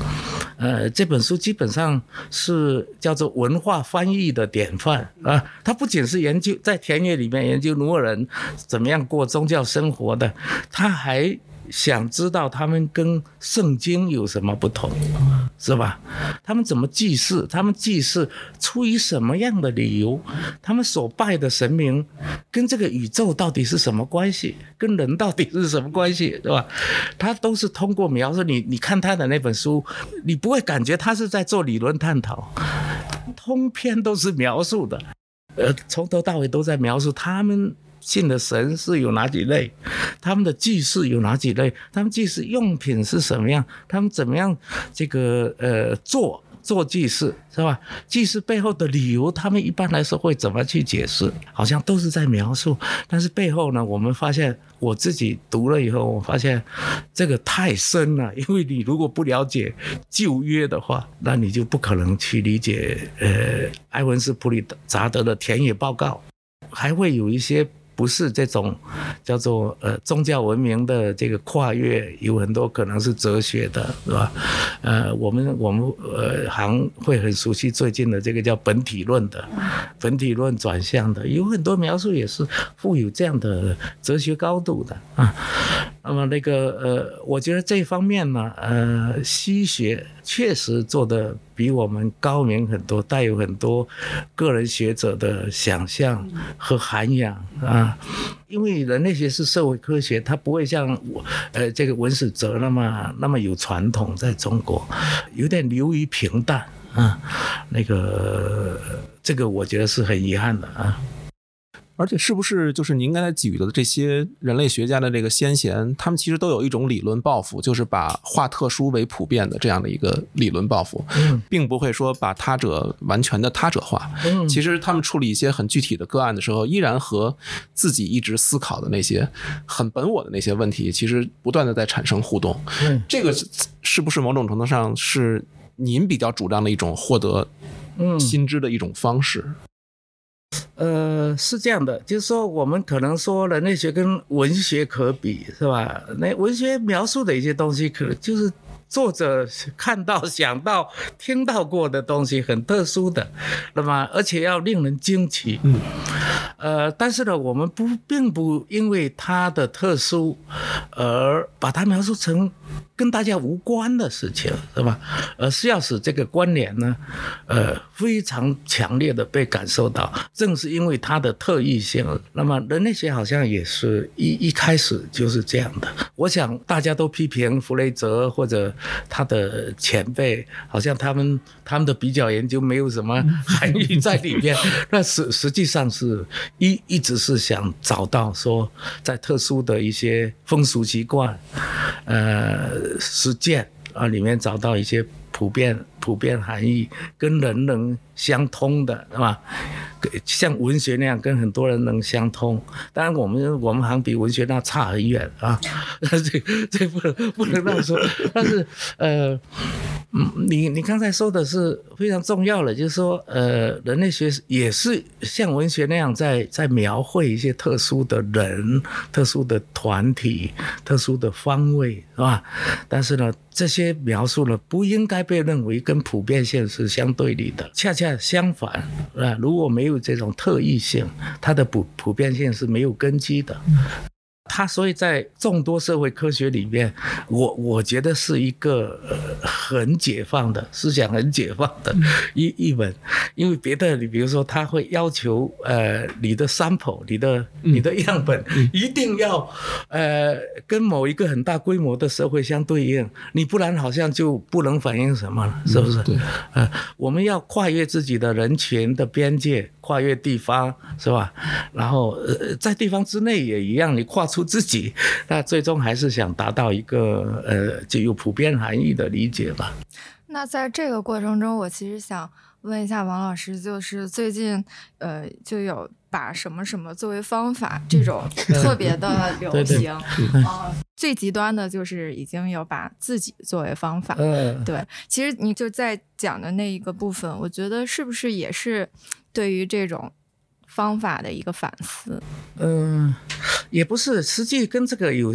呃，这本书基本上是叫做文化翻译的典范啊。他不仅是研究在田野里面研究努尔人怎么样过宗教生活的，他还想知道他们跟圣经有什么不同，是吧？他们怎么祭祀？他们祭祀出于什么样的理由？他们所拜的神明跟这个宇宙到底是什么关系？跟人到底是什么关系？对吧？他都是通过描述你，你看他的那本书，你不会感觉他是在做理论探讨，通篇都是描述的。呃，从头到尾都在描述他们信的神是有哪几类，他们的祭祀有哪几类，他们祭祀用品是什么样，他们怎么样这个呃做。做祭祀是吧？祭祀背后的理由，他们一般来说会怎么去解释？好像都是在描述，但是背后呢，我们发现我自己读了以后，我发现这个太深了。因为你如果不了解旧约的话，那你就不可能去理解呃埃文斯普里扎德的田野报告，还会有一些。不是这种叫做呃宗教文明的这个跨越，有很多可能是哲学的，是吧？呃，我们我们呃行会很熟悉最近的这个叫本体论的，本体论转向的，有很多描述也是富有这样的哲学高度的啊。那么那个呃，我觉得这方面呢，呃，西学确实做的比我们高明很多，带有很多个人学者的想象和涵养啊。因为人类学是社会科学，它不会像我呃这个文史哲那么那么有传统，在中国有点流于平淡啊。那个这个我觉得是很遗憾的啊。而且是不是就是您刚才举的这些人类学家的这个先贤，他们其实都有一种理论抱负，就是把化特殊为普遍的这样的一个理论抱负，并不会说把他者完全的他者化。其实他们处理一些很具体的个案的时候，依然和自己一直思考的那些很本我的那些问题，其实不断的在产生互动。这个是不是某种程度上是您比较主张的一种获得新知的一种方式？呃，是这样的，就是说，我们可能说人类学跟文学可比，是吧？那文学描述的一些东西，可能就是作者看到、想到、听到过的东西，很特殊的，那么而且要令人惊奇。嗯。呃，但是呢，我们不并不因为它的特殊而把它描述成。跟大家无关的事情，是吧？而是要使这个关联呢，呃，非常强烈的被感受到。正是因为它的特异性，那么人类学好像也是一一开始就是这样的。我想大家都批评弗雷泽或者他的前辈，好像他们他们的比较研究没有什么 含义在里边。那实实际上是一一直是想找到说，在特殊的一些风俗习惯，呃。实践啊，里面找到一些普遍、普遍含义，跟人能相通的，是吧？像文学那样跟很多人能相通，当然我们我们好像比文学那差很远啊，这这不能不能这样说。但是呃，嗯你你刚才说的是非常重要的，就是说呃，人类学也是像文学那样在在描绘一些特殊的人、特殊的团体、特殊的方位，是吧？但是呢，这些描述呢不应该被认为跟普遍性是相对立的，恰恰相反啊，如果没有这种特异性，它的普普遍性是没有根基的。它所以在众多社会科学里面，我我觉得是一个很解放的思想，很解放的一一本。因为别的，你比如说，他会要求呃你的 sample，你的你的样本一定要呃跟某一个很大规模的社会相对应，你不然好像就不能反映什么了，是不是？对，呃，我们要跨越自己的人群的边界，跨越地方，是吧？然后呃在地方之内也一样，你跨出。自己，那最终还是想达到一个呃，就有普遍含义的理解吧。那在这个过程中，我其实想问一下王老师，就是最近呃，就有把什么什么作为方法这种特别的流行啊，最极端的就是已经有把自己作为方法。嗯，对，其实你就在讲的那一个部分，我觉得是不是也是对于这种。方法的一个反思，嗯，也不是，实际跟这个有，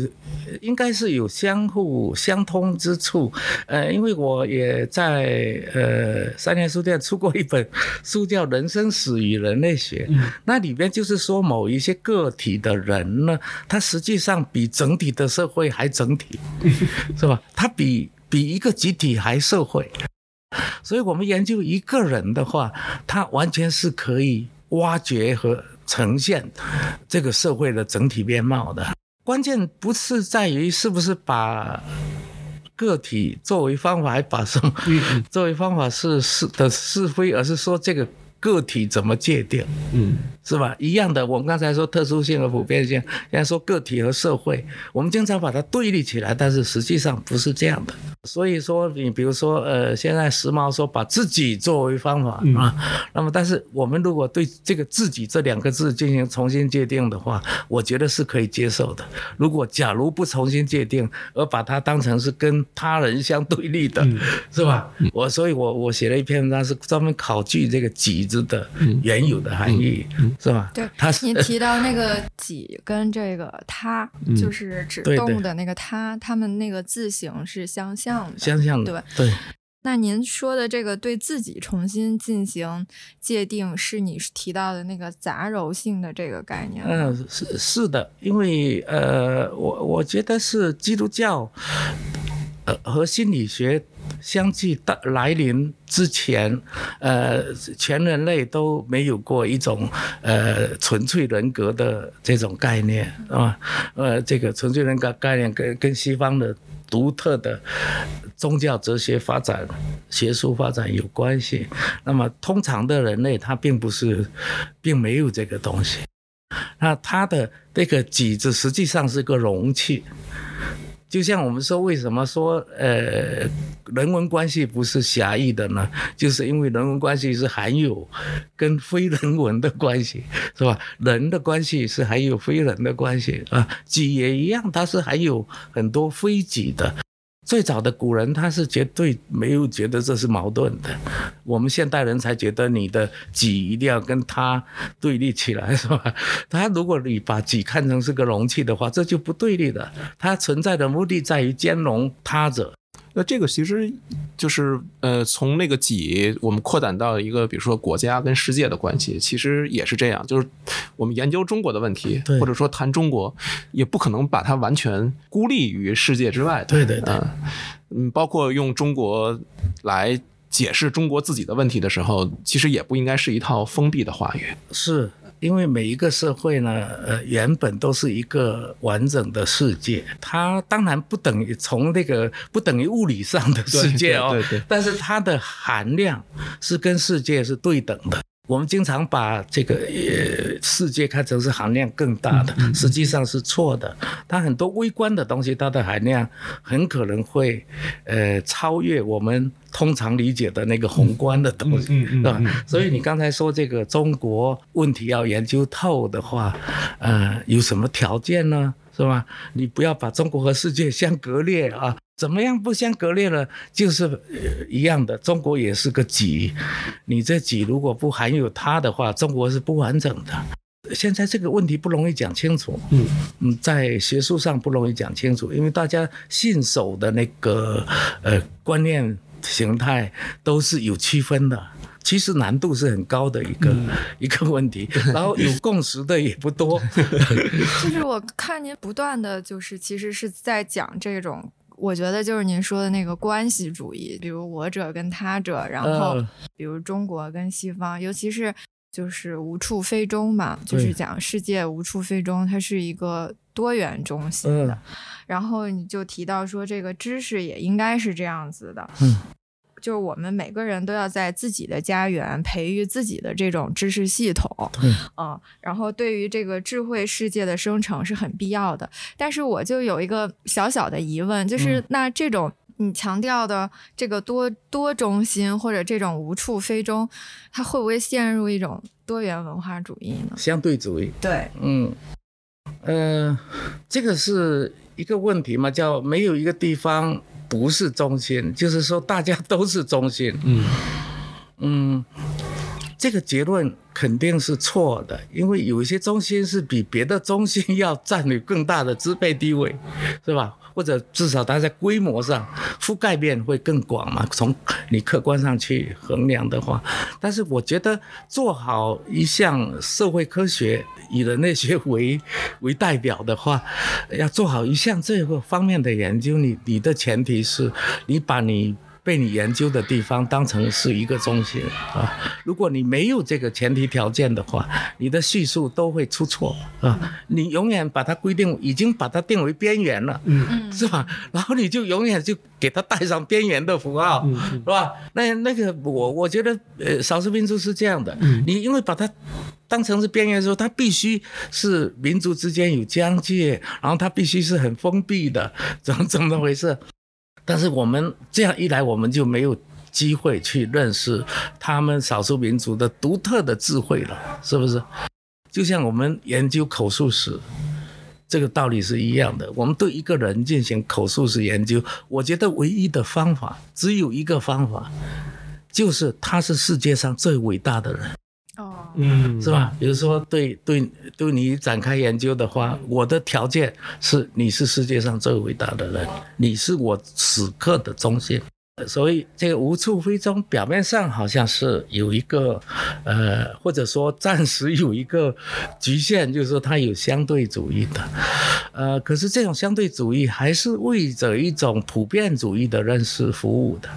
应该是有相互相通之处，呃，因为我也在呃三联书店出过一本书，叫《人生史与人类学》，那里边就是说某一些个体的人呢，他实际上比整体的社会还整体，是吧？他比比一个集体还社会，所以我们研究一个人的话，他完全是可以。挖掘和呈现这个社会的整体面貌的关键，不是在于是不是把个体作为方法，还把什么 作为方法是是的是非，而是说这个个体怎么界定。嗯，是吧？一样的，我们刚才说特殊性和普遍性，现在说个体和社会，我们经常把它对立起来，但是实际上不是这样的。所以说，你比如说，呃，现在时髦说把自己作为方法啊，那么但是我们如果对这个“自己”这两个字进行重新界定的话，我觉得是可以接受的。如果假如不重新界定，而把它当成是跟他人相对立的，是吧？我所以，我我写了一篇文章，是专门考据这个“己”字的原有的含义，是吧？对，他你提到那个“己”跟这个“他”，就是指动物的那个“他”，他们那个字形是相像的。相像的，对对。那您说的这个对自己重新进行界定，是你提到的那个杂糅性的这个概念？嗯，是是的，因为呃，我我觉得是基督教，呃，和心理学相继到来临之前，呃，全人类都没有过一种呃纯粹人格的这种概念，啊？呃，这个纯粹人格概念跟跟西方的。独特的宗教哲学发展、学术发展有关系。那么，通常的人类他并不是，并没有这个东西。那他的这个己子实际上是个容器。就像我们说，为什么说呃人文关系不是狭义的呢？就是因为人文关系是含有跟非人文的关系，是吧？人的关系是含有非人的关系啊，己也一样，它是含有很多非己的。最早的古人他是绝对没有觉得这是矛盾的，我们现代人才觉得你的己一定要跟他对立起来，是吧？他如果你把己看成是个容器的话，这就不对立的。它存在的目的在于兼容他者。那这个其实就是呃，从那个己，我们扩展到一个，比如说国家跟世界的关系，其实也是这样。就是我们研究中国的问题，或者说谈中国，也不可能把它完全孤立于世界之外。对对对，嗯，包括用中国来解释中国自己的问题的时候，其实也不应该是一套封闭的话语。是。因为每一个社会呢，呃，原本都是一个完整的世界，它当然不等于从那个不等于物理上的世界哦，对对，但是它的含量是跟世界是对等的。我们经常把这个呃世界看成是含量更大的，实际上是错的。它很多微观的东西，它的含量很可能会呃超越我们通常理解的那个宏观的东西，是吧？所以你刚才说这个中国问题要研究透的话，呃，有什么条件呢？是吧？你不要把中国和世界相割裂啊。怎么样不相割裂了？就是一样的，中国也是个己，你这己如果不含有它的话，中国是不完整的。现在这个问题不容易讲清楚，嗯嗯，在学术上不容易讲清楚，因为大家信守的那个呃观念形态都是有区分的，其实难度是很高的一个 一个问题，然后有共识的也不多。就是我看您不断的就是其实是在讲这种。我觉得就是您说的那个关系主义，比如我者跟他者，然后比如中国跟西方，尤其是就是无处非中嘛，就是讲世界无处非中，它是一个多元中心的。然后你就提到说，这个知识也应该是这样子的。就是我们每个人都要在自己的家园培育自己的这种知识系统，嗯，然后对于这个智慧世界的生成是很必要的。但是我就有一个小小的疑问，就是那这种你强调的这个多多中心或者这种无处非中，它会不会陷入一种多元文化主义呢？相对主义，对，嗯，呃，这个是一个问题嘛，叫没有一个地方。不是中心，就是说大家都是中心。嗯嗯，这个结论肯定是错的，因为有一些中心是比别的中心要占有更大的支配地位，是吧？或者至少它在规模上覆盖面会更广嘛？从你客观上去衡量的话，但是我觉得做好一项社会科学以人类学为为代表的话，要做好一项这个方面的研究，你你的前提是你把你被你研究的地方当成是一个中心啊。如果你没有这个前提条件的话，你的叙述都会出错啊。你永远把它规定，已经把它定为边缘了，嗯，是吧？然后你就永远就给它带上边缘的符号，是吧？那那个我我觉得呃，少数民族是这样的，你因为把它。当成是边缘的时候，它必须是民族之间有疆界，然后它必须是很封闭的，怎么怎么回事？但是我们这样一来，我们就没有机会去认识他们少数民族的独特的智慧了，是不是？就像我们研究口述史，这个道理是一样的。我们对一个人进行口述史研究，我觉得唯一的方法只有一个方法，就是他是世界上最伟大的人。嗯，是吧？比如说，对对对你展开研究的话，我的条件是你是世界上最伟大的人，你是我此刻的中心。所以这个无处非中，表面上好像是有一个，呃，或者说暂时有一个局限，就是说它有相对主义的，呃，可是这种相对主义还是为着一种普遍主义的认识服务的。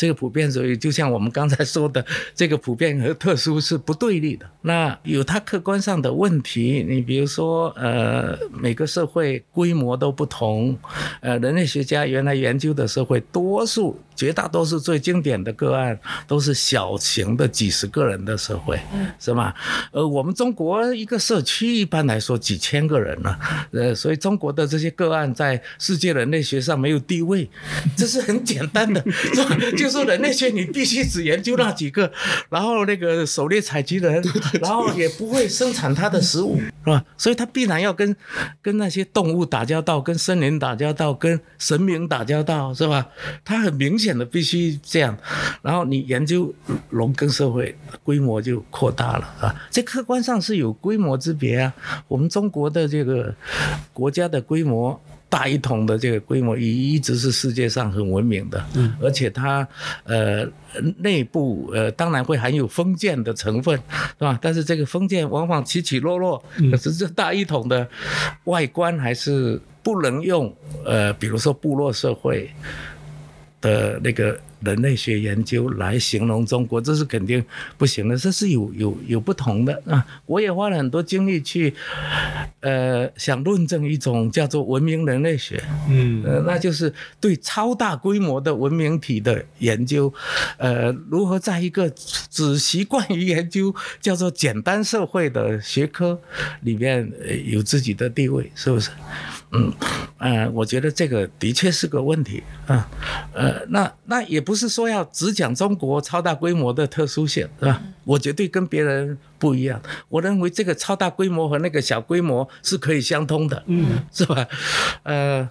这个普遍主义就像我们刚才说的，这个普遍和特殊是不对立的。那有它客观上的问题，你比如说，呃，每个社会规模都不同，呃，人类学家原来研究的社会，多数。绝大多数最经典的个案都是小型的几十个人的社会，是吧？呃，我们中国一个社区一般来说几千个人呢，呃，所以中国的这些个案在世界人类学上没有地位，这是很简单的，是吧？就是人类学你必须只研究那几个，然后那个狩猎采集人，然后也不会生产它的食物，是吧？所以它必然要跟跟那些动物打交道，跟森林打交道，跟神明打交道，是吧？它很明显。的必须这样，然后你研究农耕社会，规模就扩大了啊。这客观上是有规模之别啊。我们中国的这个国家的规模，大一统的这个规模，一一直是世界上很文明的。嗯，而且它呃内部呃当然会含有封建的成分，是吧？但是这个封建往往起起落落，可是这大一统的外观还是不能用呃，比如说部落社会。的那个人类学研究来形容中国，这是肯定不行的，这是有有有不同的啊！我也花了很多精力去，呃，想论证一种叫做文明人类学，嗯，呃，那就是对超大规模的文明体的研究，呃，如何在一个只习惯于研究叫做简单社会的学科里面有自己的地位，是不是？嗯，呃，我觉得这个的确是个问题啊，呃，那那也不是说要只讲中国超大规模的特殊性，是吧？我绝对跟别人不一样，我认为这个超大规模和那个小规模是可以相通的，嗯，是吧？呃，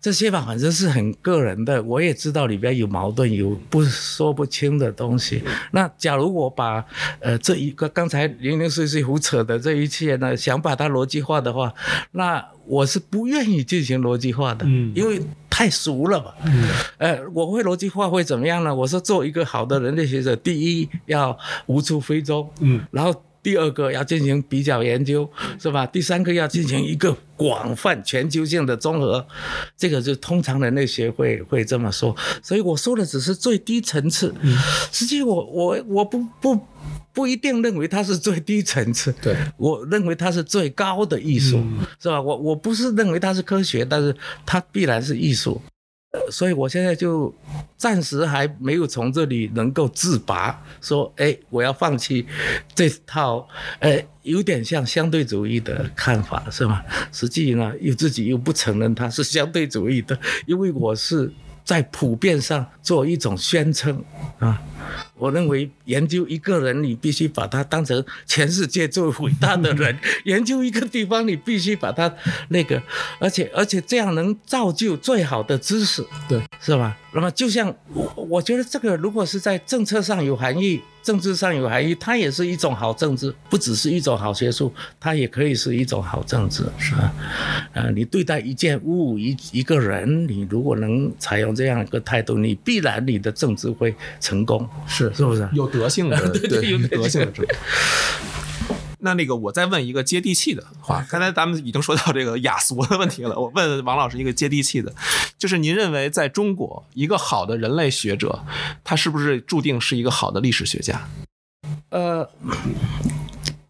这些吧，反正是很个人的，我也知道里边有矛盾，有不说不清的东西。那假如我把呃这一个刚才零零碎碎胡扯的这一切呢，想把它逻辑化的话，那。我是不愿意进行逻辑化的，嗯因为太俗了吧。嗯呃，我会逻辑化会怎么样呢？我说做一个好的人类学者，第一要无处非洲，嗯，然后第二个要进行比较研究，是吧？第三个要进行一个广泛全球性的综合，这个就通常人类学会会这么说。所以我说的只是最低层次，实际我我我不不。不一定认为它是最低层次，对我认为它是最高的艺术，是吧？我我不是认为它是科学，但是它必然是艺术，所以我现在就暂时还没有从这里能够自拔，说，哎，我要放弃这套，哎，有点像相对主义的看法，是吗？实际呢，又自己又不承认它是相对主义的，因为我是在普遍上做一种宣称啊。我认为研究一个人，你必须把他当成全世界最伟大的人；研究一个地方，你必须把他那个，而且而且这样能造就最好的知识，对，是吧？那么就像我，我觉得这个如果是在政策上有含义。政治上有含义，它也是一种好政治，不只是一种好学术，它也可以是一种好政治，是吧？呃，你对待一件物、一一个人，你如果能采用这样一个态度，你必然你的政治会成功，是是不是？有德性的，对对，有德性的。那那个我再问一个接地气的话，刚才咱们已经说到这个雅俗的问题了，我问王老师一个接地气的，就是您认为在中国一个好的人类学者，他是不是注定是一个好的历史学家？呃。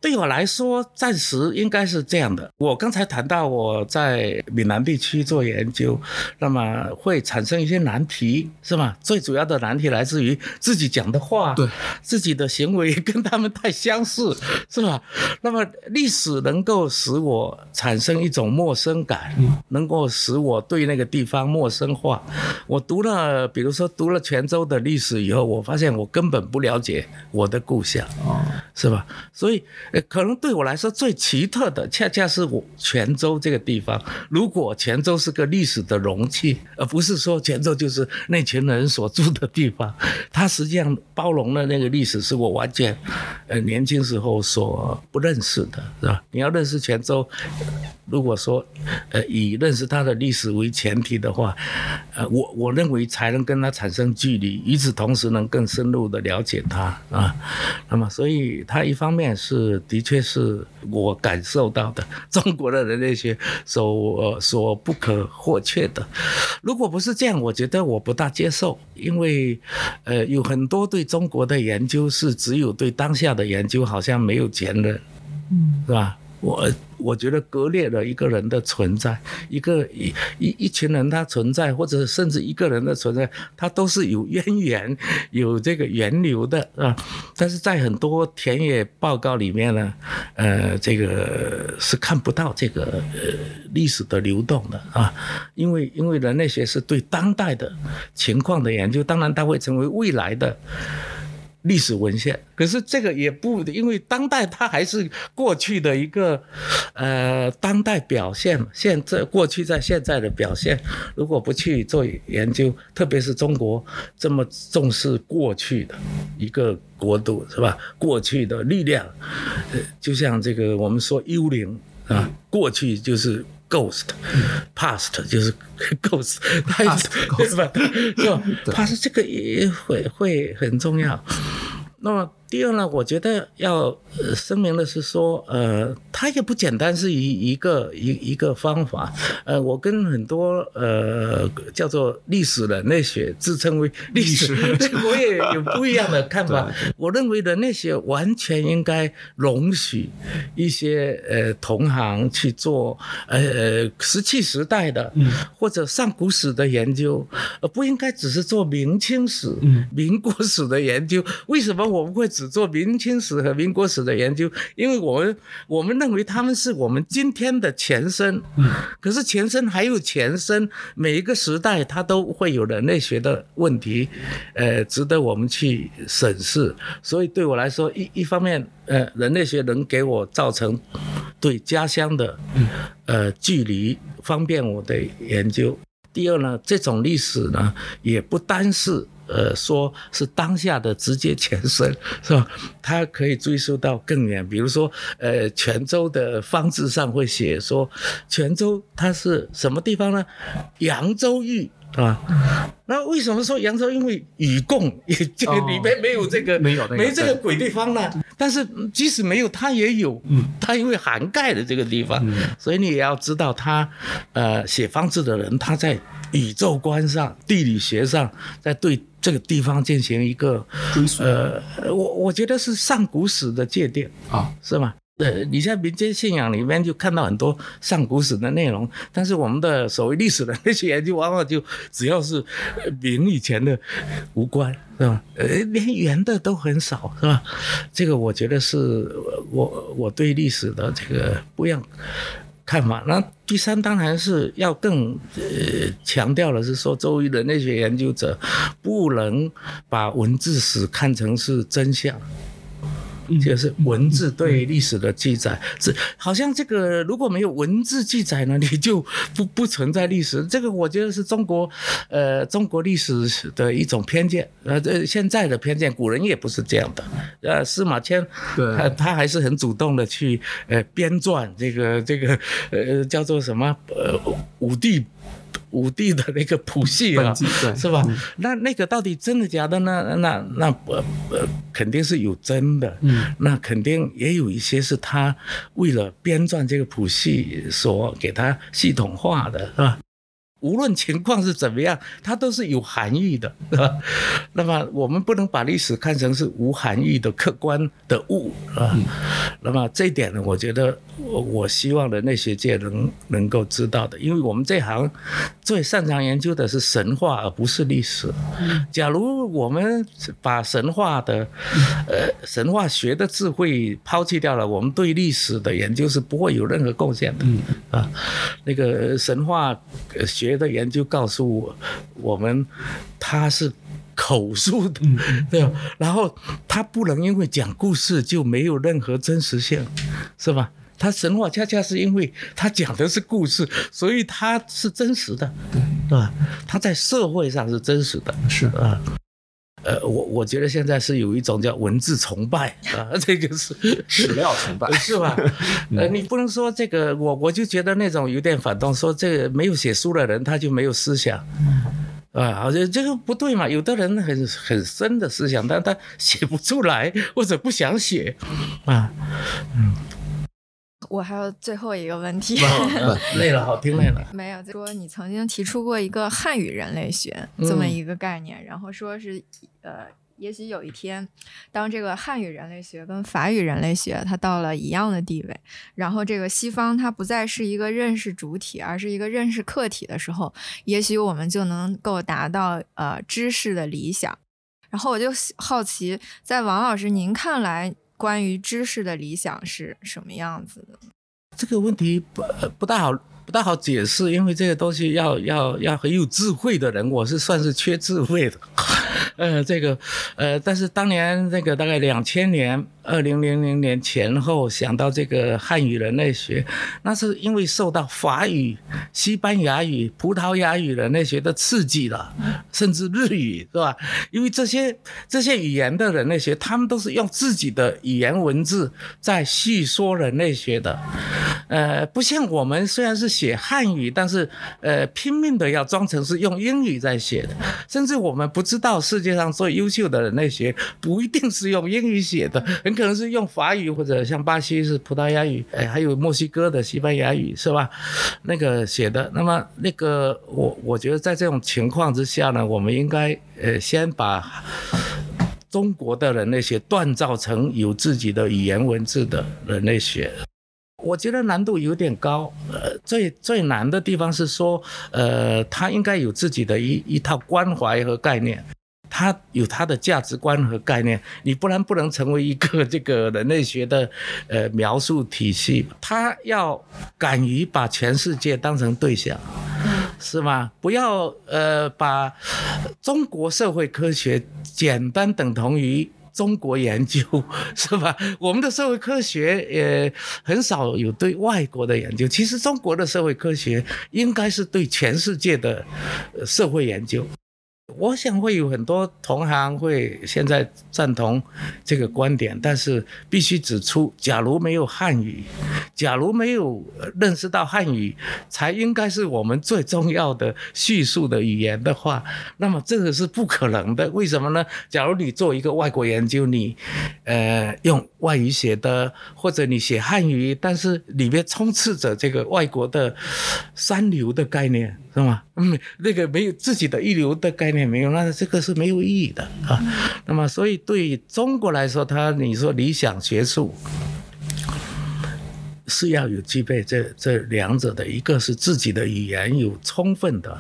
对我来说，暂时应该是这样的。我刚才谈到我在闽南地区做研究，那么会产生一些难题，是吧？最主要的难题来自于自己讲的话，对自己的行为跟他们太相似，是吧？那么历史能够使我产生一种陌生感，能够使我对那个地方陌生化。我读了，比如说读了泉州的历史以后，我发现我根本不了解我的故乡，哦，是吧？所以。可能对我来说最奇特的，恰恰是我泉州这个地方。如果泉州是个历史的容器，而不是说泉州就是那群人所住的地方，它实际上包容了那个历史，是我完全呃年轻时候所不认识的，是吧？你要认识泉州，如果说呃以认识它的历史为前提的话，呃，我我认为才能跟它产生距离，与此同时能更深入的了解它啊。那么，所以它一方面是。的确是我感受到的 中国的人类学所所不可或缺的。如果不是这样，我觉得我不大接受，因为呃有很多对中国的研究是只有对当下的研究，好像没有前人，嗯，是吧？我我觉得割裂了一个人的存在，一个一一一群人他存在，或者甚至一个人的存在，他都是有渊源、有这个源流的，啊。但是在很多田野报告里面呢，呃，这个是看不到这个呃历史的流动的啊，因为因为人类学是对当代的情况的研究，当然它会成为未来的。历史文献，可是这个也不，因为当代它还是过去的一个，呃，当代表现，现在过去在现在的表现，如果不去做研究，特别是中国这么重视过去的一个国度，是吧？过去的力量，呃，就像这个我们说幽灵啊，过去就是。Ghost，past 就是 ghost，它 对吧？是吧？它是这个也会会很重要。那么。第二呢，我觉得要声明的是说，呃，它也不简单是一一个一一个方法。呃，我跟很多呃叫做历史人类学自称为历史，我也有不一样的看法。我认为人类学完全应该容许一些呃同行去做呃石器时代的或者上古史的研究，而不应该只是做明清史、民国史的研究。为什么我们会？只做明清史和民国史的研究，因为我们我们认为他们是我们今天的前身。嗯，可是前身还有前身，每一个时代它都会有人类学的问题，呃，值得我们去审视。所以对我来说，一一方面，呃，人类学能给我造成对家乡的呃距离，方便我的研究。第二呢，这种历史呢，也不单是。呃，说是当下的直接前身，是吧？它可以追溯到更远，比如说，呃，泉州的方志上会写说，泉州它是什么地方呢？扬州域，是吧？那为什么说扬州？因为与共也就里面没有这个，没有没这个鬼地方呢。但是即使没有，它也有，它因为涵盖了这个地方，所以你也要知道，他呃写方志的人，他在宇宙观上、地理学上，在对。这个地方进行一个追溯，呃，我我觉得是上古史的界定啊，是吗？呃，你在民间信仰里面就看到很多上古史的内容，但是我们的所谓历史的那些研究，往往就只要是明以前的无关，是吧？呃，连圆的都很少，是吧？这个我觉得是我我对历史的这个不一样。看法。那第三当然是要更呃强调的是说，作为人类学研究者，不能把文字史看成是真相。就是文字对历史的记载，是好像这个如果没有文字记载呢，你就不不存在历史。这个我觉得是中国，呃，中国历史的一种偏见。呃，这现在的偏见，古人也不是这样的。呃，司马迁，他他还是很主动的去呃编撰这个这个呃叫做什么呃五帝。武帝的那个谱系啊，是吧？那那个到底真的假的呢？那那呃呃，肯定是有真的，嗯，那肯定也有一些是他为了编撰这个谱系所给他系统化的，是吧？无论情况是怎么样，它都是有含义的？那么我们不能把历史看成是无含义的客观的物啊。那么这一点呢，我觉得我我希望人类学界能能够知道的，因为我们这行最擅长研究的是神话，而不是历史。假如我们把神话的呃神话学的智慧抛弃掉了，我们对历史的研究是不会有任何贡献的啊。那个神话学。别的研究告诉我，我们他是口述的，对吧？然后他不能因为讲故事就没有任何真实性，是吧？他神话恰恰是因为他讲的是故事，所以他是真实的，对吧？他在社会上是真实的，是啊。呃，我我觉得现在是有一种叫文字崇拜啊，这个是史料崇拜，是吧？呃，你不能说这个，我我就觉得那种有点反动，说这个没有写书的人他就没有思想，啊，好像这个不对嘛。有的人很很深的思想，但他写不出来或者不想写，啊，嗯。我还有最后一个问题，累了，好听累了。没有说你曾经提出过一个汉语人类学这么一个概念，然后说是呃，也许有一天，当这个汉语人类学跟法语人类学它到了一样的地位，然后这个西方它不再是一个认识主体，而是一个认识客体的时候，也许我们就能够达到呃知识的理想。然后我就好奇，在王老师您看来。关于知识的理想是什么样子的？这个问题不不大好。不大好解释，因为这个东西要要要很有智慧的人，我是算是缺智慧的。呃，这个呃，但是当年那个大概两千年，二零零零年前后想到这个汉语人类学，那是因为受到法语、西班牙语、葡萄牙语人类学的刺激了，甚至日语是吧？因为这些这些语言的人类学，他们都是用自己的语言文字在叙说人类学的，呃，不像我们虽然是。写汉语，但是呃拼命的要装成是用英语在写的，甚至我们不知道世界上最优秀的人类学不一定是用英语写的，很可能是用法语或者像巴西是葡萄牙语，哎，还有墨西哥的西班牙语是吧？那个写的。那么那个我我觉得在这种情况之下呢，我们应该呃先把中国的人类学锻造成有自己的语言文字的人类学。我觉得难度有点高，呃，最最难的地方是说，呃，他应该有自己的一一套关怀和概念，他有他的价值观和概念，你不然不能成为一个这个人类学的呃描述体系。他要敢于把全世界当成对象，是吗？不要呃把中国社会科学简单等同于。中国研究 是吧？我们的社会科学也很少有对外国的研究。其实中国的社会科学应该是对全世界的社会研究。我想会有很多同行会现在赞同这个观点，但是必须指出，假如没有汉语，假如没有认识到汉语才应该是我们最重要的叙述的语言的话，那么这个是不可能的。为什么呢？假如你做一个外国研究，你呃用外语写的，或者你写汉语，但是里面充斥着这个外国的三流的概念。是吗？嗯，那个没有自己的一流的概念没有，那这个是没有意义的啊。那么，所以对中国来说，他你说理想学术是要有具备这这两者的，一个是自己的语言有充分的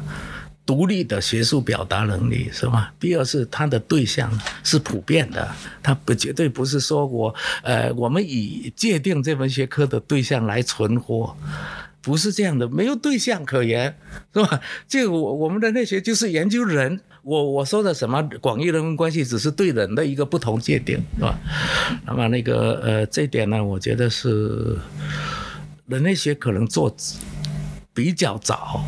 独立的学术表达能力，是吗？第二是他的对象是普遍的，他不绝对不是说我呃，我们以界定这门学科的对象来存活。不是这样的，没有对象可言，是吧？这个我我们的类学就是研究人，我我说的什么广义人文关系，只是对人的一个不同界定，是吧？那么那个呃，这点呢，我觉得是人类学可能做比较早。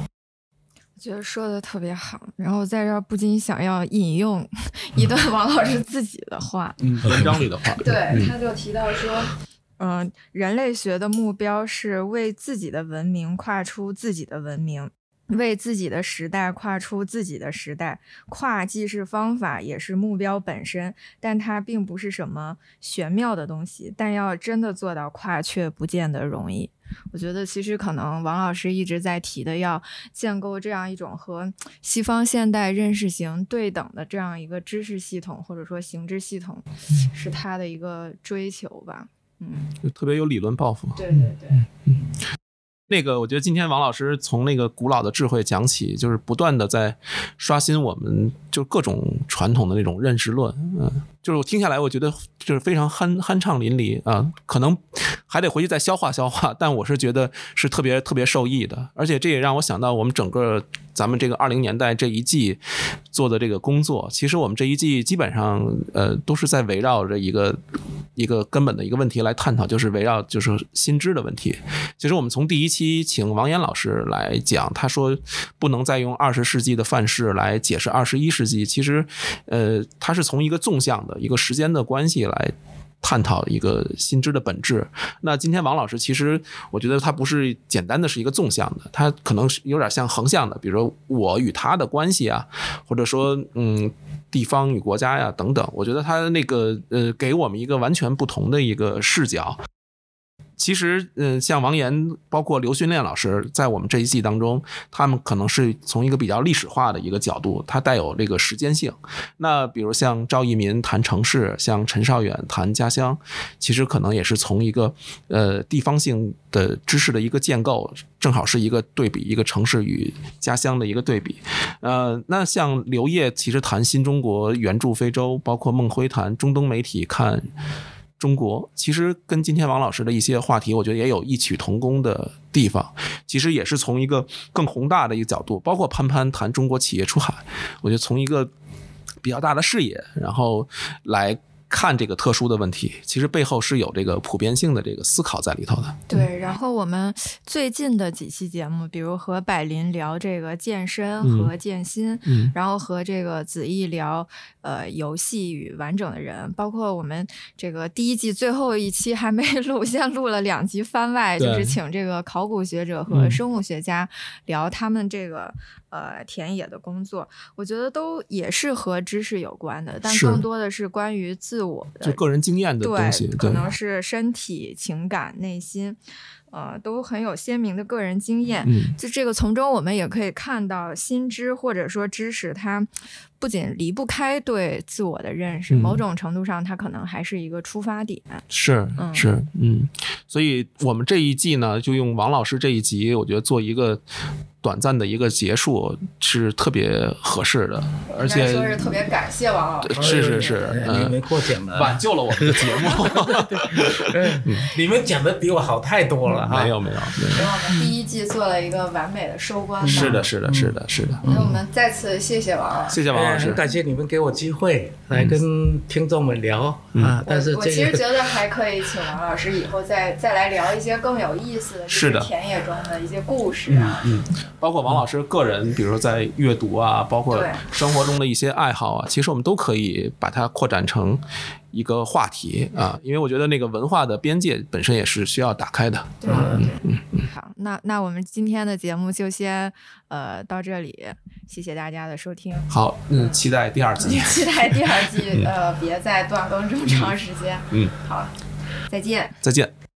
我觉得说的特别好，然后在这儿不禁想要引用一段王老师自己的话，嗯，文章里的话，对，他就提到说。嗯，人类学的目标是为自己的文明跨出自己的文明，为自己的时代跨出自己的时代，跨既是方法，也是目标本身，但它并不是什么玄妙的东西。但要真的做到跨，却不见得容易。我觉得，其实可能王老师一直在提的，要建构这样一种和西方现代认识型对等的这样一个知识系统，或者说形知系统，是他的一个追求吧。嗯，就特别有理论抱负。对对对。嗯那个，我觉得今天王老师从那个古老的智慧讲起，就是不断的在刷新我们就各种传统的那种认识论，嗯，就是我听下来，我觉得就是非常酣酣畅淋漓啊，可能还得回去再消化消化，但我是觉得是特别特别受益的，而且这也让我想到我们整个。咱们这个二零年代这一季做的这个工作，其实我们这一季基本上呃都是在围绕着一个一个根本的一个问题来探讨，就是围绕就是新知的问题。其实我们从第一期请王岩老师来讲，他说不能再用二十世纪的范式来解释二十一世纪，其实呃他是从一个纵向一个时间的关系来。探讨一个新知的本质。那今天王老师其实，我觉得他不是简单的是一个纵向的，他可能是有点像横向的，比如说我与他的关系啊，或者说嗯地方与国家呀等等。我觉得他那个呃给我们一个完全不同的一个视角。其实，嗯，像王岩，包括刘训练老师，在我们这一季当中，他们可能是从一个比较历史化的一个角度，它带有这个时间性。那比如像赵一民谈城市，像陈少远谈家乡，其实可能也是从一个呃地方性的知识的一个建构，正好是一个对比，一个城市与家乡的一个对比。呃，那像刘烨其实谈新中国援助非洲，包括孟辉谈中东媒体看。中国其实跟今天王老师的一些话题，我觉得也有异曲同工的地方。其实也是从一个更宏大的一个角度，包括潘潘谈中国企业出海，我觉得从一个比较大的视野，然后来。看这个特殊的问题，其实背后是有这个普遍性的这个思考在里头的。对，然后我们最近的几期节目，比如和百林聊这个健身和健心，然后和这个子毅聊呃游戏与完整的人，包括我们这个第一季最后一期还没 录，先录了两集番外，就是请这个考古学者和生物学家聊他们这个。呃，田野的工作，我觉得都也是和知识有关的，但更多的是关于自我的，就个人经验的东西，可能是身体、情感、内心。呃，都很有鲜明的个人经验。嗯，就这个从中，我们也可以看到心知或者说知识，它不仅离不开对自我的认识，某种程度上，它可能还是一个出发点。是是，嗯，所以我们这一季呢，就用王老师这一集，我觉得做一个短暂的一个结束是特别合适的，而且说是特别感谢王老师，是是是，你们过奖了，挽救了我们的节目。你们讲的比我好太多了。没有没有，给我们第一季做了一个完美的收官。是的，是的，是的，是的。那我们再次谢谢王老师，谢谢王老师，感谢你们给我机会来跟听众们聊啊。但是我其实觉得还可以请王老师以后再再来聊一些更有意思的，是的，田野中的一些故事啊，嗯，包括王老师个人，比如说在阅读啊，包括生活中的一些爱好啊，其实我们都可以把它扩展成。一个话题啊，因为我觉得那个文化的边界本身也是需要打开的。对，嗯嗯嗯。好，那那我们今天的节目就先呃到这里，谢谢大家的收听。好，嗯，期待第二季。期待第二季，呃，别再断更这么长时间。嗯，好，再见。再见。